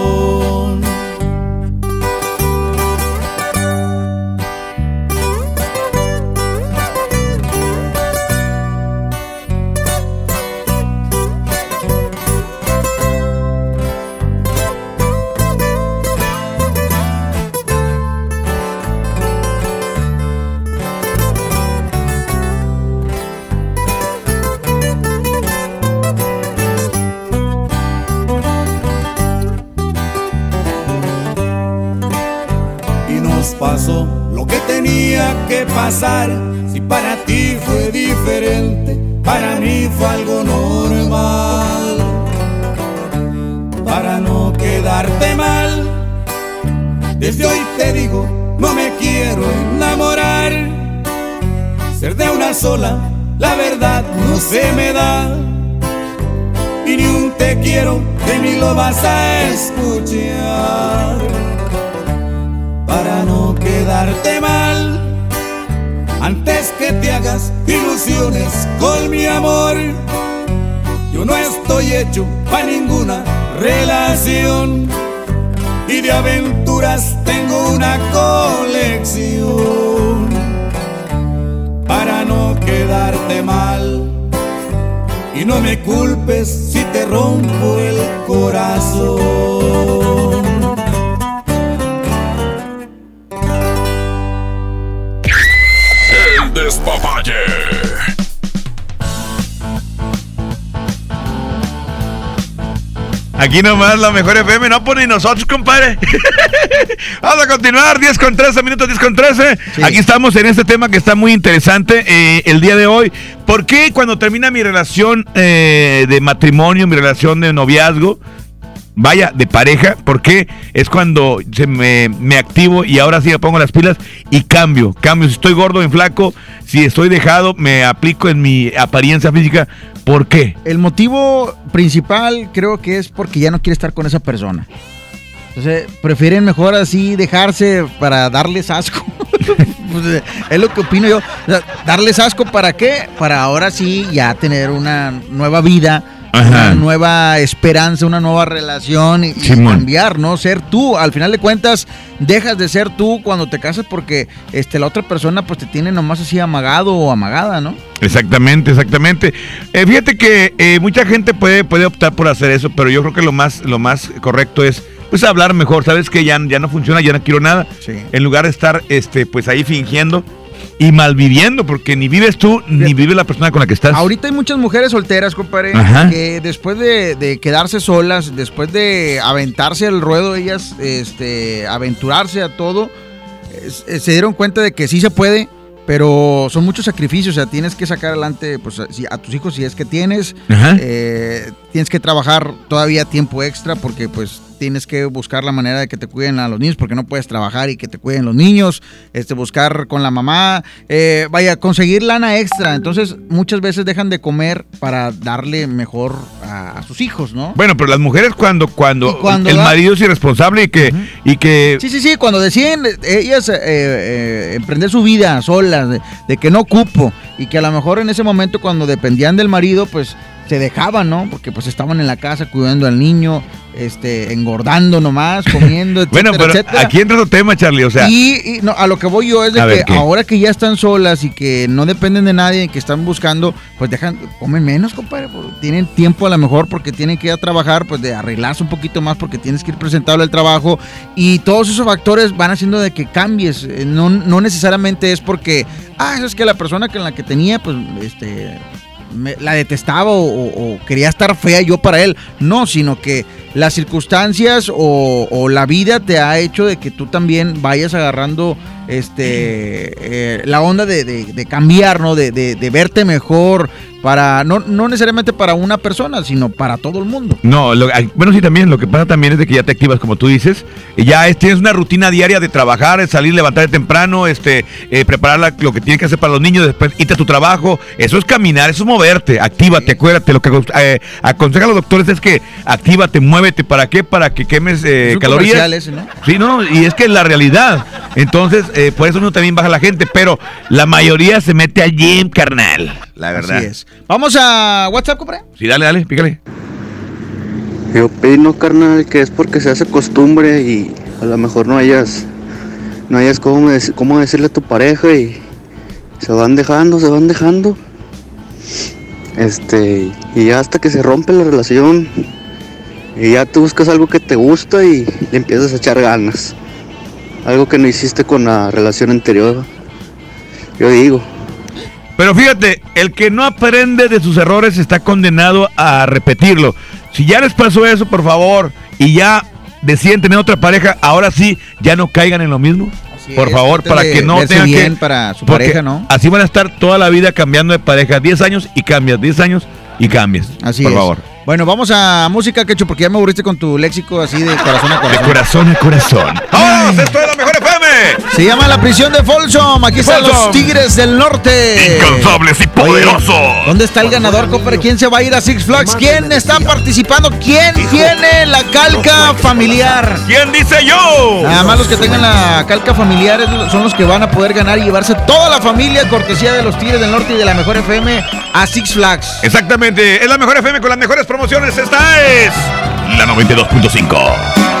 Aquí nomás la mejor FM, no por ni nosotros, compadre. Vamos a continuar, 10 con 13, minutos 10 con 13. Aquí estamos en este tema que está muy interesante eh, el día de hoy. ¿Por qué cuando termina mi relación eh, de matrimonio, mi relación de noviazgo, vaya, de pareja, porque es cuando se me, me activo y ahora sí me pongo las pilas y cambio, cambio. Si estoy gordo, en flaco, si estoy dejado, me aplico en mi apariencia física. ¿Por qué? El motivo principal creo que es porque ya no quiere estar con esa persona. Entonces, prefieren mejor así dejarse para darles asco. pues, es lo que opino yo. Darles asco para qué? Para ahora sí ya tener una nueva vida, una nueva esperanza, una nueva relación y, Simón. cambiar, ¿no? Ser tú. Al final de cuentas, dejas de ser tú cuando te casas porque este, la otra persona pues te tiene nomás así amagado o amagada, ¿no? Exactamente, exactamente. Eh, fíjate que eh, mucha gente puede, puede optar por hacer eso, pero yo creo que lo más, lo más correcto es pues hablar mejor. Sabes que ya, ya no funciona, ya no quiero nada. En lugar de estar este, pues ahí fingiendo y malviviendo, porque ni vives tú, ni vive la persona con la que estás. Ahorita hay muchas mujeres solteras, compadre, Ajá. que después de, de quedarse solas, después de aventarse al ruedo, ellas, este, aventurarse a todo, eh, se dieron cuenta de que sí se puede, pero son muchos sacrificios, o sea, tienes que sacar adelante pues, a, tus hijos si es que tienes, eh, tienes que trabajar todavía tiempo extra porque pues tienes que buscar la manera de que te cuiden a los niños porque no puedes trabajar y que te cuiden los niños, este, buscar con la mamá, eh, vaya, conseguir lana extra. Entonces muchas veces dejan de comer para darle mejor a, a sus hijos, ¿no? Bueno, pero las mujeres cuando, cuando, cuando el da- marido es irresponsable y que, y que Sí, sí, sí, cuando deciden ellas eh, eh, emprender su vida solas, de, de que no ocupo y que a lo mejor en ese momento cuando dependían del marido, pues se dejaban, ¿no? Porque pues estaban en la casa cuidando al niño, este, engordando nomás, comiendo, etcétera, Bueno, pero etcétera. aquí entra otro tema, Charlie. O sea, y, y no, a lo que voy yo es de A que ahora que ya están solas y que no dependen de nadie, que están buscando, pues dejan, comen menos, compadre. tienen tiempo a lo mejor porque tienen que ir a trabajar, pues de arreglarse un poquito más porque tienes que ir presentable al trabajo. Y todos esos factores van haciendo de que cambies. Eh, No, no necesariamente es porque, ah, es que la persona con la que tenía, pues, este me- la detestaba o, o- quería estar fea yo para él. No, sino que las circunstancias o, o la vida te ha hecho de que tú también vayas agarrando este eh, la onda de, de- cambiar, ¿no? De- de verte mejor para, no, no necesariamente para una persona, sino para todo el mundo. No, lo- bueno, sí, también. Lo que pasa también es de que ya te activas, como tú dices. Y ya es- tienes una rutina diaria de trabajar, de salir, levantar temprano, este, eh, preparar la- lo que tienes que hacer para los niños, después irte a tu trabajo. Eso es caminar, eso es moverte. Actívate, acuérdate. Lo que eh, aconsejan los doctores es que actívate, muévete. ¿Para qué? Para que quemes eh, calorías. ese, ¿no? Sí, no, y es que es la realidad. Entonces, eh, por eso uno también baja la gente, pero la mayoría se mete al gym, carnal. La verdad. Así es. Vamos a WhatsApp, compadre. Sí, dale, dale, pícale. Yo opino, carnal, que es porque se hace costumbre y a lo mejor no hayas, no hayas cómo, cómo decirle a tu pareja y se van dejando, se van dejando. Este, y ya hasta que se rompe la relación y ya tú buscas algo que te gusta y le empiezas a echar ganas. Algo que no hiciste con la relación anterior. Yo digo. Pero fíjate, el que no aprende de sus errores está condenado a repetirlo. Si ya les pasó eso, por favor, y ya deciden tener otra pareja, ahora sí, ya no caigan en lo mismo. por es, favor, para que no tengan bien que... para su pareja, ¿no? Así van a estar toda la vida cambiando de pareja. 10 años y cambias, 10 años y cambias. Así por es. favor. Bueno, vamos a música, Quecho, porque ya me aburriste con tu léxico así de corazón a De corazón. corazón a corazón. ¡Vámonos! ¡Esto es la mejor FM! Se llama La Prisión de Folsom. Aquí están Folsom. los Tigres del Norte. Incansables y Oye, poderosos. ¿Dónde está el ganador, compadre? ¿Quién se va a ir a Six Flags? ¿Quién está participando? ¿Quién tiene la calca familiar? ¿Quién dice yo? Nada más los que tengan la calca familiar son los que van a poder ganar y llevarse toda la familia, cortesía de los Tigres del Norte y de la Mejor FM, a Six Flags. Exactamente, es la mejor FM con las mejores promociones. Esta es la 92.5.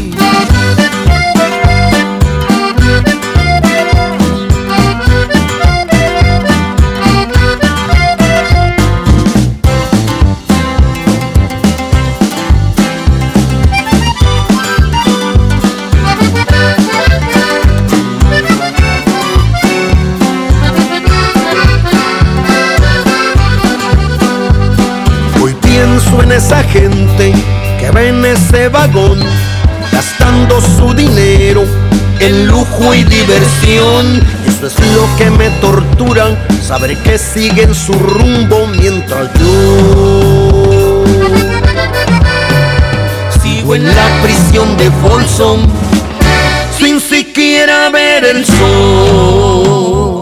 En lujo y diversión. Eso es lo que me tortura, saber que siguen su rumbo mientras yo sigo en la prisión de Folsom sin siquiera ver el sol.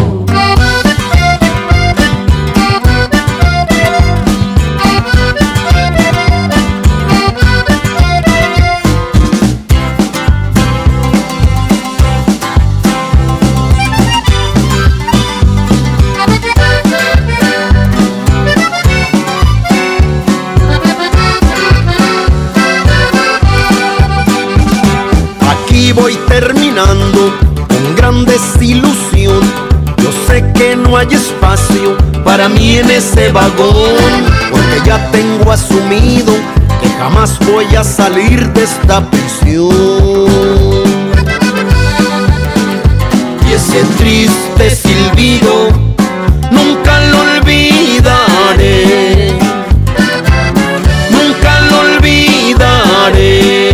Mí en ese vagón, porque ya tengo asumido que jamás voy a salir de esta prisión. Y ese triste silbido nunca lo olvidaré. Nunca lo olvidaré.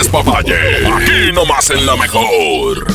Despapalle. Aquí nomás en la mejor.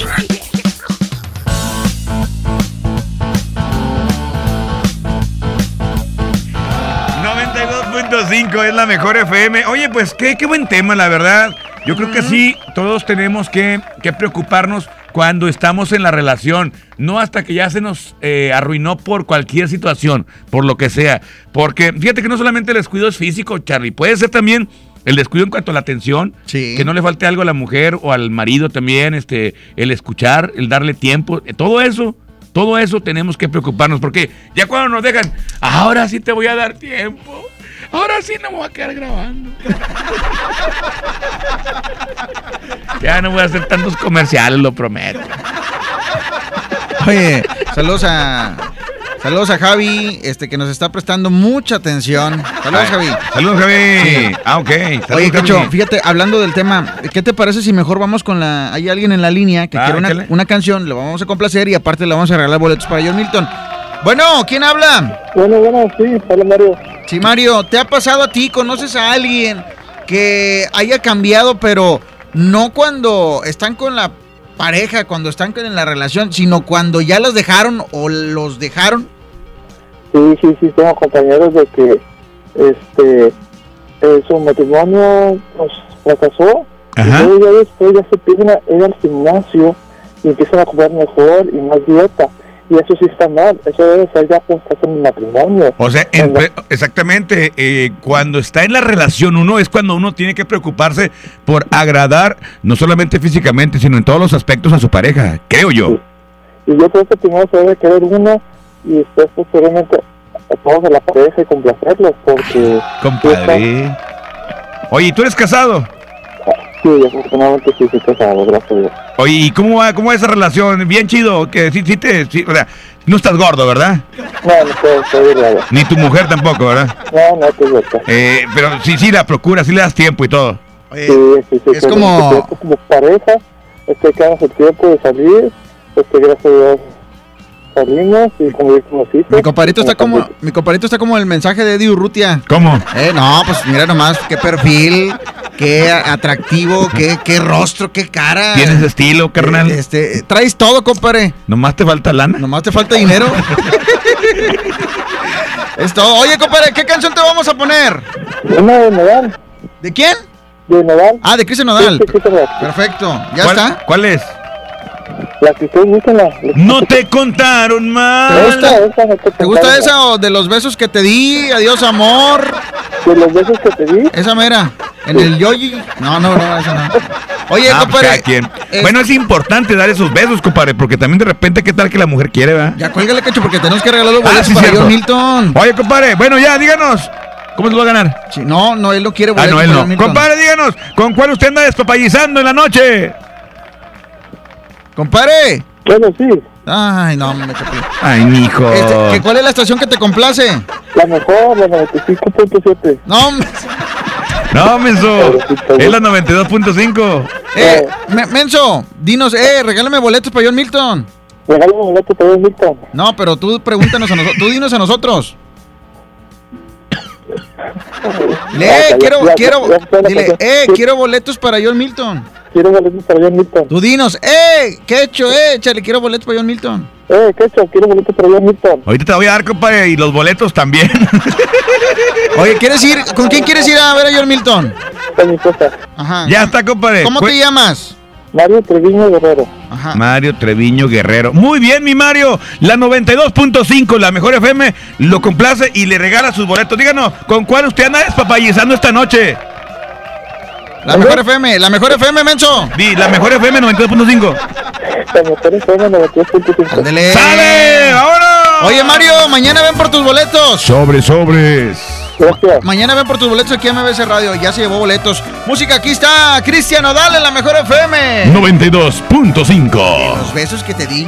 92.5 es la mejor FM. Oye, pues qué, qué buen tema, la verdad. Yo creo que sí, todos tenemos que, que preocuparnos cuando estamos en la relación, no hasta que ya se nos eh, arruinó por cualquier situación, por lo que sea. Porque fíjate que no solamente el descuido es físico, Charlie, puede ser también el descuido en cuanto a la atención, que no le falte algo a la mujer o al marido también, este, el escuchar, el darle tiempo, eh, todo eso. Todo eso tenemos que preocuparnos porque ya cuando nos dejan, ahora sí te voy a dar tiempo. Ahora sí no me voy a quedar grabando. ya no voy a hacer tantos comerciales, lo prometo. Oye, saludos a. Saludos a Javi, este que nos está prestando mucha atención. Saludos, Javi. Saludos, Javi. Sí. Ah, ok. Saludos, Oye, Cacho, Javi. fíjate, hablando del tema, ¿qué te parece si mejor vamos con la. Hay alguien en la línea que Ah, quiere una, canción, le vamos a complacer y aparte le vamos a regalar boletos para John Milton. Bueno, ¿quién habla? Bueno, bueno, sí, hola Mario. Sí, Mario, ¿te ha pasado a ti? ¿Conoces a alguien que haya cambiado, pero no cuando están con la pareja, cuando están en la relación, sino cuando ya los dejaron o los dejaron? Sí, sí, sí, tengo compañeros de que este eh, su matrimonio pues, fracasó Ajá. y luego ya después ya se empiezan a ir al gimnasio y empiezan a comer mejor y más dieta. Y eso sí está mal, eso debe ser ya estás en el matrimonio. O sea, en- exactamente, eh, cuando está en la relación uno es cuando uno tiene que preocuparse por agradar, no solamente físicamente, sino en todos los aspectos a su pareja, creo yo. Y yo creo que primero se debe querer uno y después posteriormente a todos de la pareja y complacerlos porque... Compadre. Oye, ¿y ¿tú eres casado? Sí, afortunadamente sí estoy casado, gracias a Dios. Oye, ¿y cómo va, cómo va esa relación? Bien chido, que sí, sí te, sí, o sea, no estás gordo, ¿verdad? No, no estoy, estoy delgado. Ni tu mujer tampoco, ¿verdad? No, no, estoy loca. Eh, pero sí, sí la procuras, sí le das tiempo y todo. Sí, sí, sí. es como- como pareja, este, que hagas el tiempo de salir, este, gracias a Dios salimos y como. Mi compadrito está como, mi compadrito está como el mensaje de Eddie Urrutia. ¿Cómo? Eh, no, pues mira nomás, qué perfil, qué atractivo, qué, qué rostro, qué cara. Tienes estilo, carnal. Este, traes todo, compadre. Nomás te falta lana. Nomás te falta dinero. es todo. Oye, compadre, ¿qué canción te vamos a poner? Una de Nodal. ¿De quién? De Nodal. Ah, de Cristian Nodal. Sí, sí. Perfecto. ¿Ya ¿Cuál, está? ¿Cuál es? La que ustedes dicen, la, No te contaron ¿Te mal. gusta, esa no te ¿Te gusta esa o de los besos que te di? Adiós, amor. ¿De los besos que te di? Esa mera. En el yoyi. No, no, no, esa no. Oye, Ah, pues, compadre. es- Bueno, es importante dar esos besos, compadre, porque también de repente, ¿qué tal que la mujer quiere, verdad? Ya cuélgale, cacho, porque tenemos que regalar los Ah, boletos sí, para. John Milton. Oye, compadre, bueno, ya, díganos. ¿Cómo se lo va a ganar? Sí, no, no, él no quiere Ah, no, él no. Compadre, díganos, ¿con cuál usted anda despapallizando en la noche? Compadre. Bueno, sí. Ay, no, me chapé. Ay, mijo. Este, ¿que ¿Cuál es la estación que te complace? La mejor, la 95.7. No. No, menso. Es la 92.5. Eh, me- Menso, dinos, eh, regálame boletos para John Milton. Regálame boletos para John Milton. No, pero tú pregúntanos a nosotros, tú dinos a nosotros. Le, ya, quiero, quiero, dile, eh, quiero boletos para John Milton. Quiero boletos para John Milton. Tú dinos, eh, qué hecho, eh, échale, quiero boletos para John Milton. Eh, ¿qué hecho? Quiero boletos para John Milton. Ahorita te voy a dar, compadre, y los boletos también. Oye, ¿quieres ir? ¿Con quién quieres ir a ver a John Milton? Con mi esposa. Ajá. ya está, compadre. ¿Cómo te llamas? Mario Treviño Guerrero. Ajá. Mario Treviño Guerrero. Muy bien, mi Mario. La 92.5, la mejor FM, lo complace y le regala sus boletos. Díganos, ¿con cuál usted anda despapallizando esta noche? La mejor FM, la mejor FM, Menso. Di, la mejor FM 92.5. La mejor FM 92.5. Ándele. ¡Sale! ¡Vámonos! Oye, Mario, mañana ven por tus boletos. Sobres, sobres. Gracias. Mañana ven por tus boletos aquí a MBC Radio. Ya se llevó boletos. Música, aquí está Cristian Odal en la mejor FM. 92.5. Los besos que te di.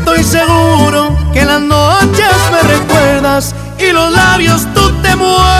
Estoy seguro que las noches me recuerdas y los labios tú te muerdes.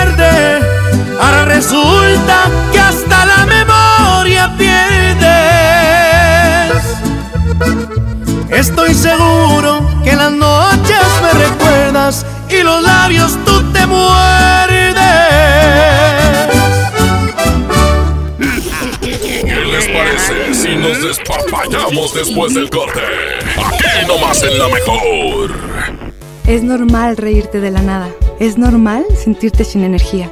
resulta que hasta la memoria pierdes. Estoy seguro que en las noches me recuerdas y los labios tú te muerdes. ¿Qué les parece si nos despapallamos después del corte? Aquí nomás en la mejor. Es normal reírte de la nada. Es normal sentirte sin energía.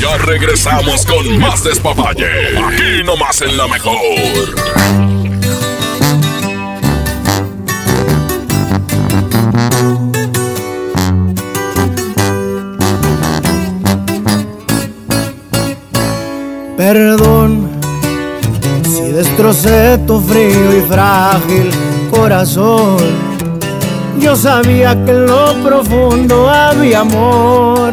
Ya regresamos con más despapalle. Aquí nomás en la mejor. Perdón si destrocé tu frío y frágil corazón. Yo sabía que en lo profundo había amor,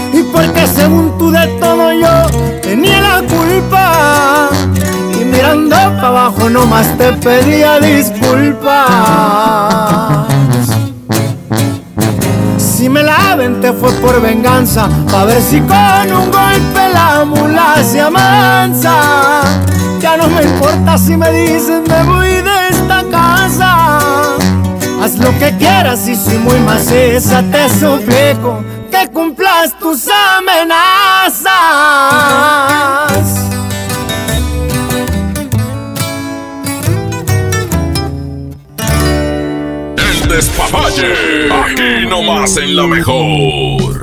porque según tú de todo yo tenía la culpa. Y mirando para abajo nomás te pedía disculpas. Si me la te fue por venganza, pa' ver si con un golpe la mula se amansa. Ya no me importa si me dicen me voy de esta casa. Haz lo que quieras y si muy maciza te suplico tus amenazas. El despapalle. Aquí nomás en la mejor.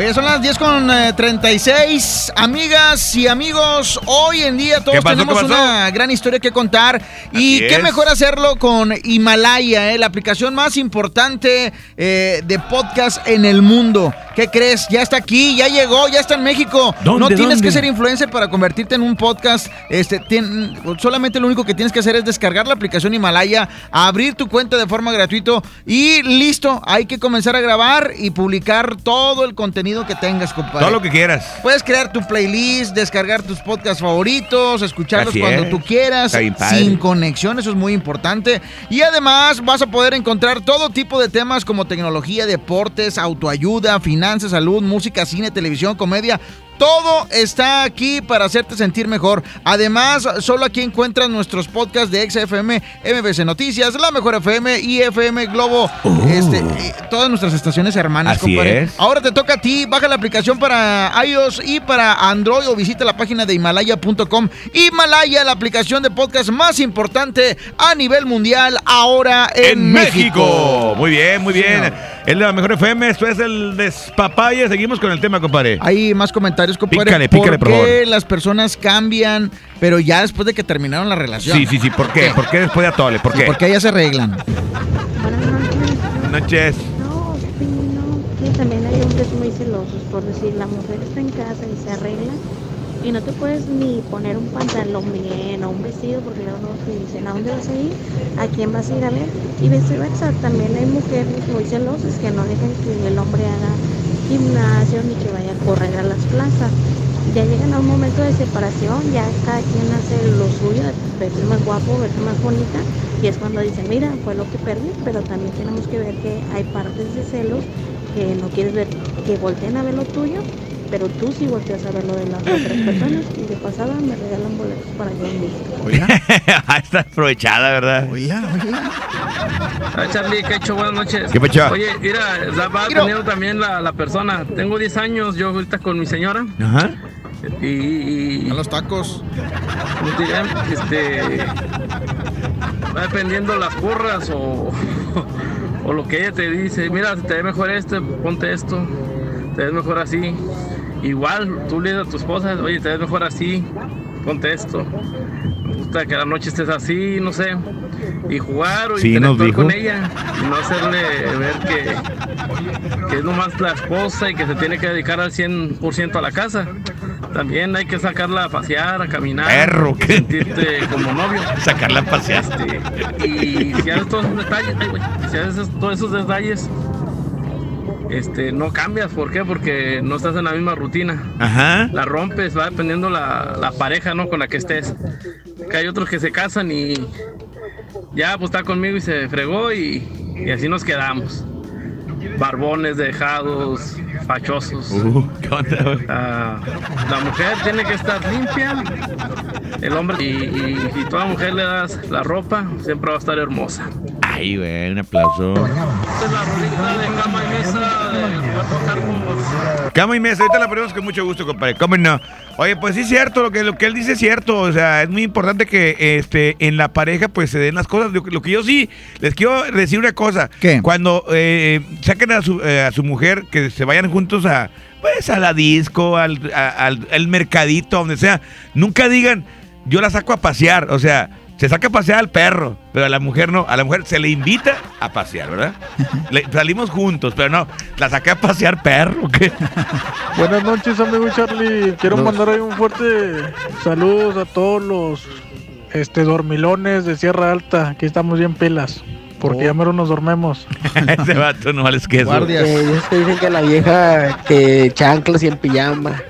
Oye, son las 10 con eh, 36. Amigas y amigos, hoy en día todos tenemos una gran historia que contar. Y qué es. mejor hacerlo con Himalaya, eh, la aplicación más importante eh, de podcast en el mundo. ¿Qué crees? Ya está aquí, ya llegó, ya está en México. ¿Dónde, no tienes dónde? que ser influencer para convertirte en un podcast. Este, solamente lo único que tienes que hacer es descargar la aplicación Himalaya, abrir tu cuenta de forma gratuita y listo. Hay que comenzar a grabar y publicar todo el contenido que tengas, compadre. Todo lo que quieras. Puedes crear tu playlist, descargar tus podcasts favoritos, escucharlos Así cuando es. tú quieras, sin conexión, eso es muy importante. Y además vas a poder encontrar todo tipo de temas como tecnología, deportes, autoayuda, finanzas, salud, música, cine, televisión, comedia. Todo está aquí para hacerte sentir mejor. Además, solo aquí encuentras nuestros podcasts de XFM, MBC Noticias, La Mejor FM y FM Globo. Este, eh, todas nuestras estaciones hermanas, Oh. Así compadre. es. Ahora te toca a ti, baja la aplicación para iOS y para Android o visita la página de Himalaya.com. Himalaya, la aplicación de podcast más importante a nivel mundial ahora en, En México. México. Muy bien, muy bien. Es la mejor FM, esto es el despapalle. Seguimos con el tema, compadre. Hay más comentarios, compadre. Pícale, pícale, ¿Por por favor. las personas cambian, pero ya después de que terminaron la relación? Sí, sí, sí. ¿Por qué? ¿Por qué después de Atole? ¿Por qué? Porque ellas se arreglan. Buenas noches. No, opino que también hay hombres muy celosos, por decir, la mujer está en casa y se arregla y no te puedes ni poner un pantalón bien o un vestido porque luego te dicen a dónde vas a ir, a quién vas a ir a ver y viceversa. También hay mujeres muy celosas que no dejan que el hombre haga gimnasio ni que vaya a correr a las plazas. Ya llegan a un momento de separación, ya cada quien hace lo suyo, verse más guapo, verse más bonita, y es cuando dicen, mira, fue lo que perdí, pero también tenemos que ver que hay partes de celos que no quieres ver, que volteen a ver lo tuyo, pero tú sí volteas a ver lo de las otras personas, y de pasada me regalan boletos para yo en México. Ah, Está aprovechada, ¿verdad? Ah, Charlie, ¿qué ha hecho? Buenas noches. ¿Qué pecho? Oye, mira, la va teniendo también la, la persona. Tengo 10 años, yo ahorita con mi señora. Ajá. Y. A los tacos. Este. Va dependiendo las porras o. O lo que ella te dice. Mira, te ve mejor este, ponte esto. Te ves mejor así. Igual, tú le dices a tu esposa, oye, te ves mejor así, ponte esto. Me gusta que la noche estés así, no sé. Y jugar o Sí, interactuar con ella. Y no hacerle ver que, que es nomás la esposa y que se tiene que dedicar al 100% a la casa. También hay que sacarla a pasear, a caminar. Perro, ¿qué? Sentirte como novio. Sacarla a pasear. Este, y si haces todos esos detalles, ay, si haces todos esos detalles, este, no cambias. ¿Por qué? Porque no estás en la misma rutina. Ajá. La rompes, va dependiendo la, la pareja, ¿no? Con la que estés. Que hay otros que se casan y ya, pues está conmigo y se fregó y, y así nos quedamos. Barbones, dejados, fachosos. Uh, ¿qué onda, güey? Ah, la mujer tiene que estar limpia, el hombre, y, y si toda mujer le das la ropa, siempre va a estar hermosa. Ay, güey, un aplauso. Esta es la rolita de cama y mesa, ahorita la ponemos con mucho gusto, compadre. ¿Cómo no? Oye, pues sí es cierto, lo que, lo que él dice es cierto. O sea, es muy importante que este, en la pareja pues se den las cosas. Lo, que- lo que yo sí les quiero decir una cosa. ¿Qué? Cuando eh, saquen a su, eh, a su mujer, que se vayan juntos a, pues, a la disco, al, a- al- al mercadito, donde sea, nunca digan, yo la saco a pasear. O sea, se saca a pasear al perro, pero a la mujer no. A la mujer se le invita a pasear, ¿verdad? Le- salimos juntos, pero no, la saqué a pasear perro. ¿qué? Buenas noches, amigo Charlie. Quiero Los- mandar ahí un fuerte saludos a todos los este dormilones de Sierra Alta. Aquí estamos bien pilas. Porque Oh. ya mero nos dormemos. Ese vato no vales queso. Eh, esos que dicen que la vieja que chanclas y en pijama.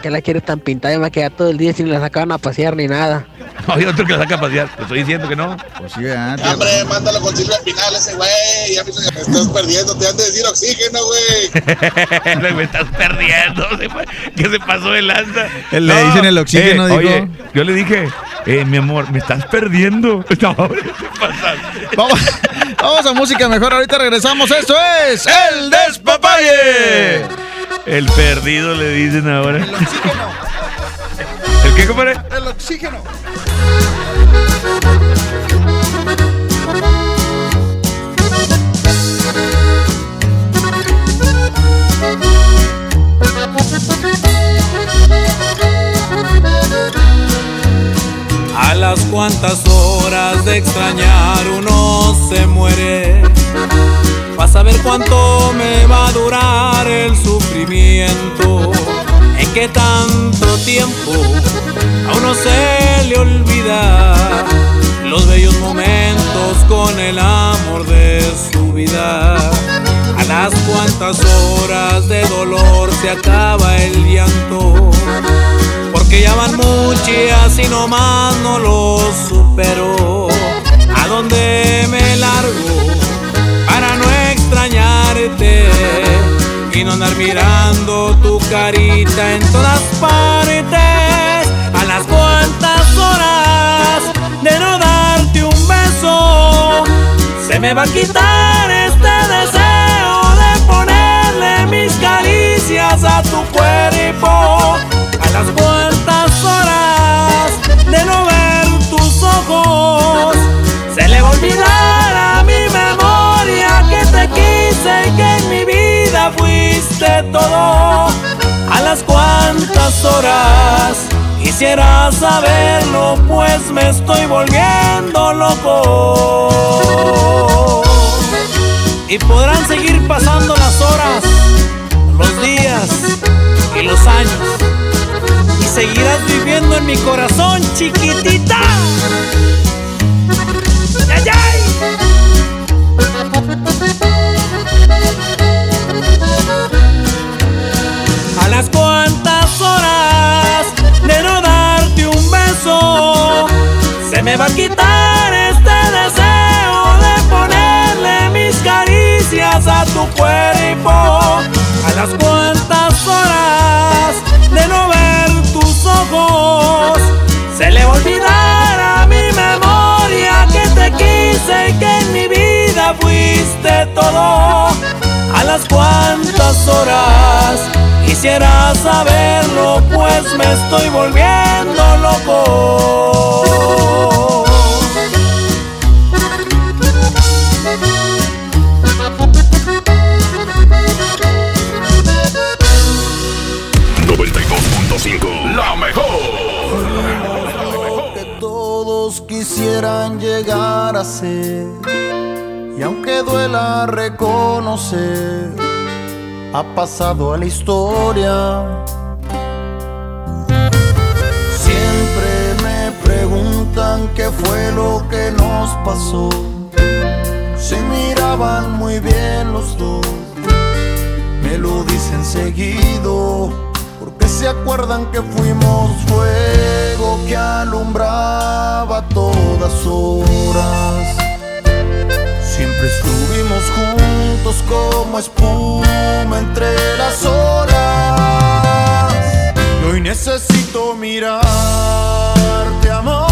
qué la quieres tan pintada? Ya me quedé todo el día sin la sacaban a pasear ni nada. Hay otro que la saca a pasear. Te estoy diciendo que no. Pues sí, ¿verdad? Hombre, mándalo con Silvia Pinal ese güey. Ya me estás perdiendo, te han de decir oxígeno, güey. me estás perdiendo. ¿Qué se pasó de lanza? Le dicen el oxígeno, eh, dijo. Oye, yo le dije, eh, mi amor, me estás perdiendo. No, hombre, ¿qué pasa? Vamos, vamos a música mejor, ahorita regresamos. Esto es El Despapalle. El perdido le dicen ahora. El oxígeno. ¿El qué, compadre? El oxígeno. A las cuantas horas de extrañar uno se muere. Vas a ver cuánto me va a durar el sufrimiento. En qué tanto tiempo a uno se le olvida los bellos momentos con el amor de su vida. A las cuantas horas de dolor se acaba el llanto. Porque ya van muchas y nomás no lo supero. ¿A dónde me largo para no extrañarte? Y no andar mirando tu carita en todas partes. De no darte un beso, se me va a quitar este deseo de ponerle mis caricias a tu cuerpo. A las cuantas horas de no ver tus ojos, se le va a olvidar a mi memoria que te quise y que en mi vida fuiste todo. A las cuantas horas quisiera saberlo, pues me estoy volviendo loco. Y podrán seguir pasando las horas, los días y los años. Y seguirás viviendo en mi corazón, chiquitita. Me va a quitar este deseo de ponerle mis caricias a tu cuerpo. A las cuantas horas de no ver tus ojos, se le va a olvidar a mi memoria que te quise y que en mi vida fuiste todo. A las cuantas horas quisiera saberlo, pues me estoy volviendo loco. Y aunque duela reconocer, ha pasado a la historia. Siempre me preguntan qué fue lo que nos pasó. Se miraban muy bien los dos, me lo dicen seguido. Se acuerdan que fuimos fuego que alumbraba todas horas. Siempre estuvimos juntos como espuma entre las horas. Y hoy necesito mirarte, amor,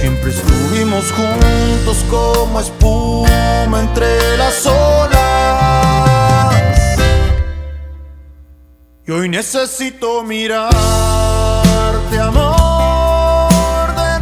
Siempre estuvimos juntos como espuma entre las olas. Y hoy necesito mirarte, amor, de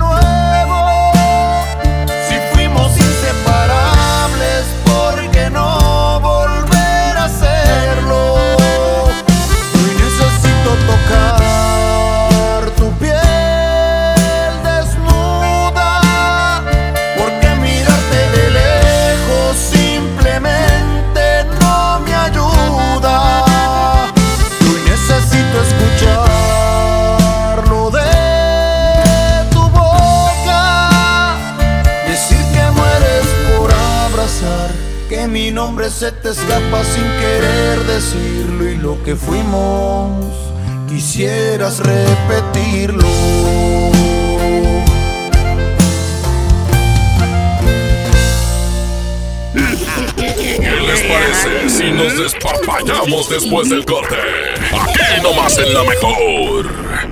nombre se te escapa sin querer decirlo y lo que fuimos quisieras repetirlo. ¿Qué les parece si nos despapallamos después del corte? Aquí nomás en la mejor.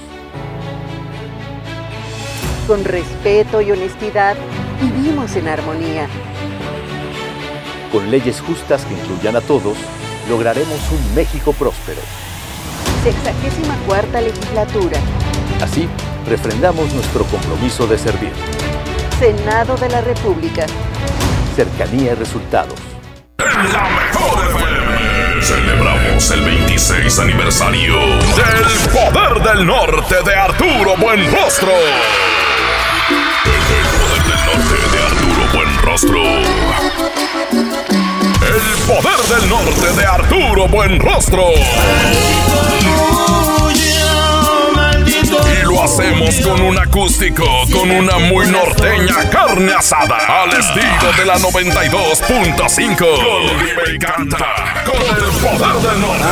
Con respeto y honestidad, vivimos en armonía. Con leyes justas que incluyan a todos, lograremos un México próspero. Sexagésima cuarta legislatura. Así, refrendamos nuestro compromiso de servir. Senado de la República. Cercanía y resultados. Celebramos el 26 aniversario del Poder del Norte de Arturo Buenrostro. El Poder del Norte de Arturo Buenrostro. De Arturo Buenrostro. Y lo hacemos con un acústico, con una muy norteña carne asada, al estilo de la 92.5. Con y canta, con el poder del norte.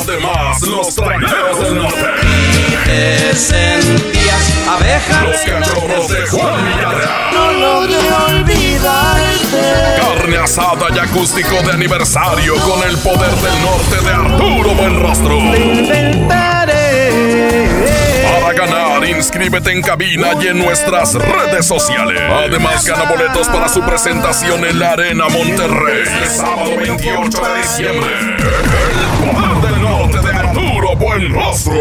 Además, los traineros del norte. Te sentías abeja. Los cachorros de Juan Villarreal. No logré olvidarte. Carne asada y acústico de aniversario con el poder del norte de Arturo Buenrostro. Para ganar, inscríbete en cabina y en nuestras redes sociales. Además, gana boletos para su presentación en la Arena Monterrey. El sábado 28 de diciembre. El poder del norte de Arturo Buenrostro.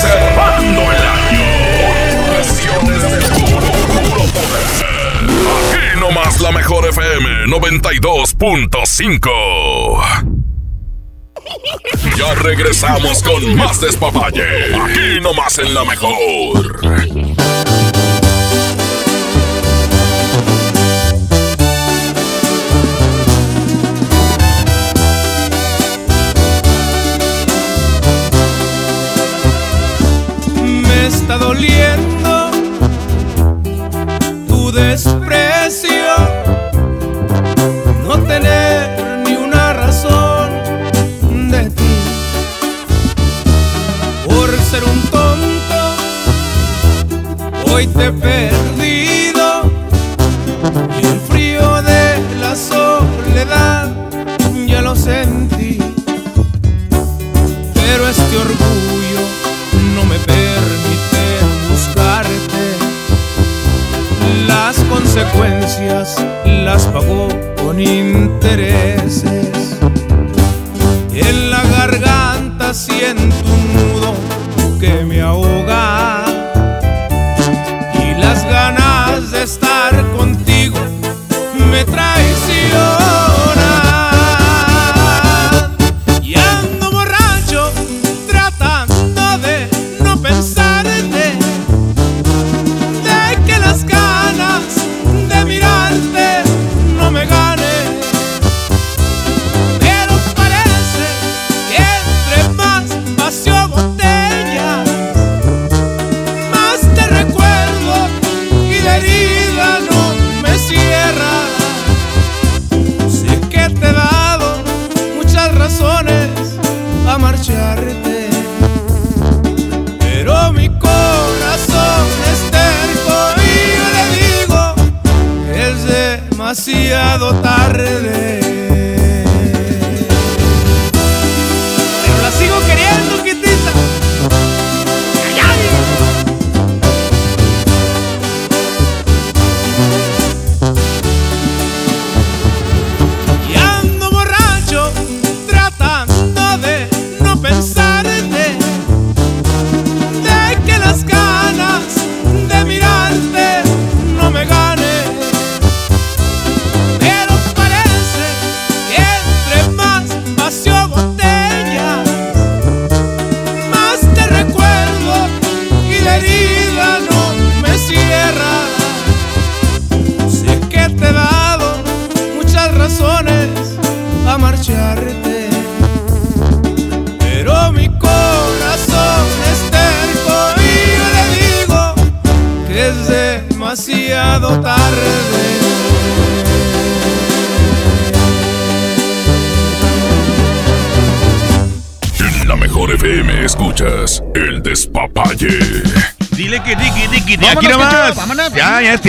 Cerrando el año. Presiones de puro, puro poder. Aquí nomás la mejor FM 92.5. Ya regresamos con más despapalle. Aquí nomás en la mejor. Está doliendo tu desprecio. No tener ni una razón de ti. Por ser un tonto, hoy te consecuencias las pagó con intereses.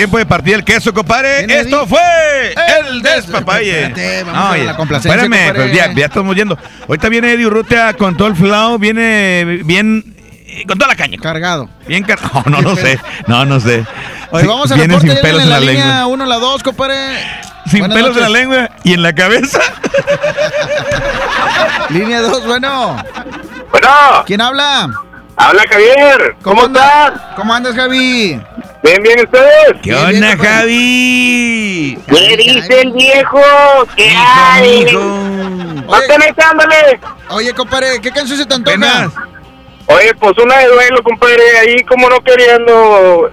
Tiempo de partir el queso, compadre. Viene Esto fue el despapalle. Espérate, vamos a ya, la complacencia, Espérame, pues ya, ya estamos yendo. Ahorita viene Eddie Urrutia con todo el flow, viene bien eh, con toda la caña. Cargado. Bien cargado. No, no, no sé. No, no sé. Oye, vamos a reporte sin pelos en la, lengua. línea 1, la 2, compadre. Sin Buenas pelos en la noches. lengua y en la cabeza. Línea 2, bueno. Bueno. ¿Quién habla? Habla Javier. ¿Cómo, andas? estás? ¿Cómo andas, Javi? Bien, bien, ¿ustedes? ¿Qué onda, Javi? ¿Qué dice el viejo? ¿Qué hay? ¿No están echándole? Oye, compadre, ¿qué canción se te antoja? Oye, pues una de duelo, compadre, ahí como no queriendo.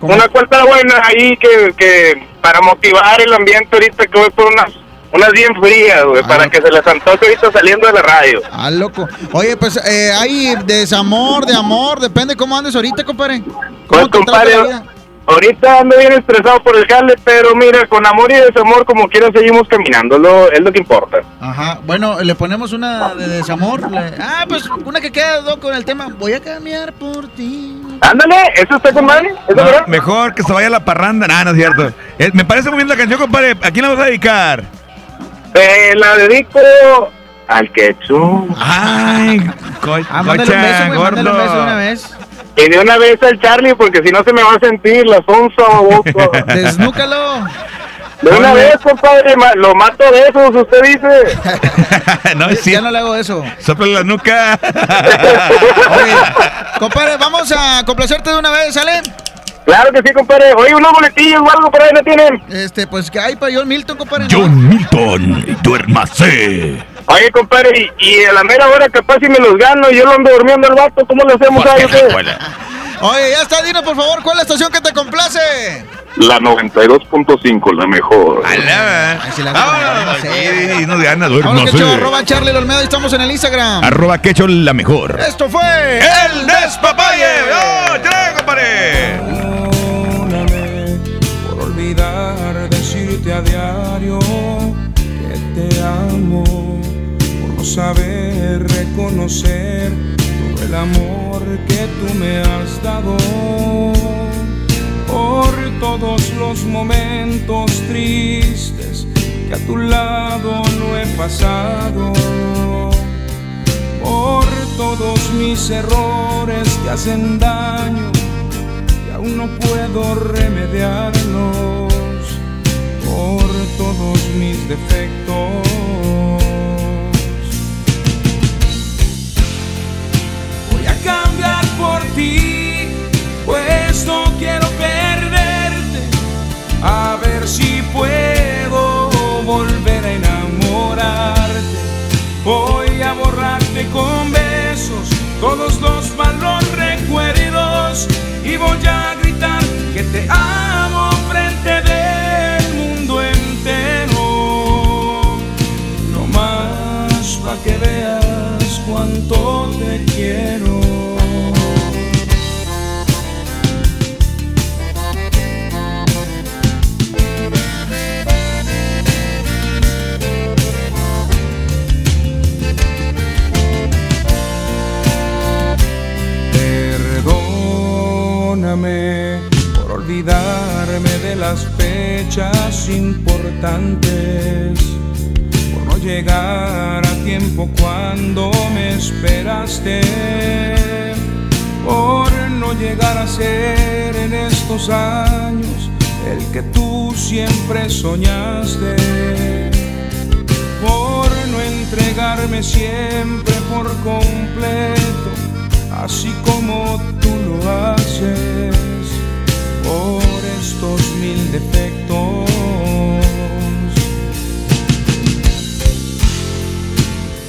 Una cuenta buena ahí que, que para motivar el ambiente ahorita que voy por unas unas bien frías, güey, para que se les antoje ahorita saliendo de la radio. Ah, loco. Oye, pues eh, hay desamor, de amor, depende cómo andes ahorita, compadre. Pues, ¿Cómo te compadre, vida? ahorita ando bien estresado por el jale, pero mira, con amor y desamor como quiera seguimos caminando, lo, es lo que importa. Ajá, bueno, le ponemos una de desamor. le- Ah, pues una que queda con el tema. Voy a cambiar por ti. Ándale, eso está con madre, ¿eso No, verdad? mejor que se vaya la parranda. Nah, no es cierto. Eh, me parece muy bien la canción, compadre. ¿A quién la vas a dedicar? Eh, la dedico al quechú. Ay, co Ah, un beso, un beso de una vez. Y de una vez al Charlie, porque si no se me va a sentir la sonza baboso. Desnúcalo. De una vez, compadre, lo mato de esos, usted dice. no, Ya- Ya no le hago eso. Sopla la nuca. Oye, compadre, vamos a complacerte de una vez, ¿sale? Claro que sí, compadre. Oye, unos boletillos o algo por ahí no tienen. Este, pues que hay para John Milton, compadre. John Milton, duérmase. Oye, compadre, y, y a la mera hora capaz si me los gano y yo lo ando durmiendo al vato, ¿cómo lo hacemos ahí? qué? Oye, ya está, dinos por favor, ¿cuál es la estación que te complace? La 92.5, la mejor. Ay, si la- Vámonos. Sí, no gana, arroba Charlie Olmedo, y estamos en el Instagram. Arroba quecho la mejor. Esto fue El Despapalle. ¡Oh, trae, compadre! Olvidar decirte a diario que te amo, por no saber reconocer todo el amor que tú me has dado, por todos los momentos tristes que a tu lado no he pasado. Por todos mis errores que hacen daño aún no puedo remediarlos por todos mis defectos. Voy a cambiar por ti, pues no quiero perderte, a ver si puedo. Voy a gritar que te amo Por olvidarme de las fechas importantes, por no llegar a tiempo cuando me esperaste, por no llegar a ser en estos años el que tú siempre soñaste, por no entregarme siempre por completo así como tú lo haces, por estos mil defectos.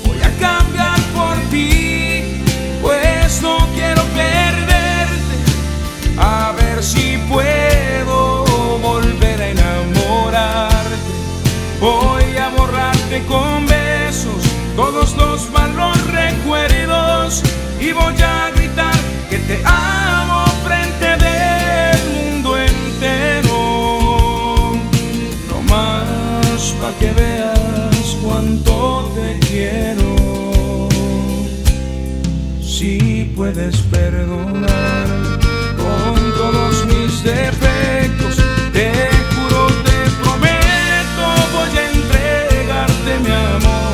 Voy a cambiar por ti, pues no quiero perderte, a ver si puedo volver a enamorarte. Voy a borrarte con besos todos los malos recuerdos y voy puedes perdonar con todos mis defectos, te juro, te prometo, voy a entregarte mi amor.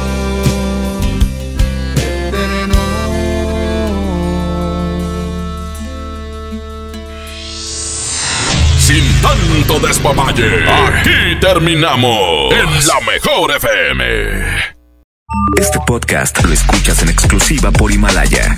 Sin tanto despapalle, aquí terminamos en la mejor FM. Este podcast lo escuchas en exclusiva por Himalaya.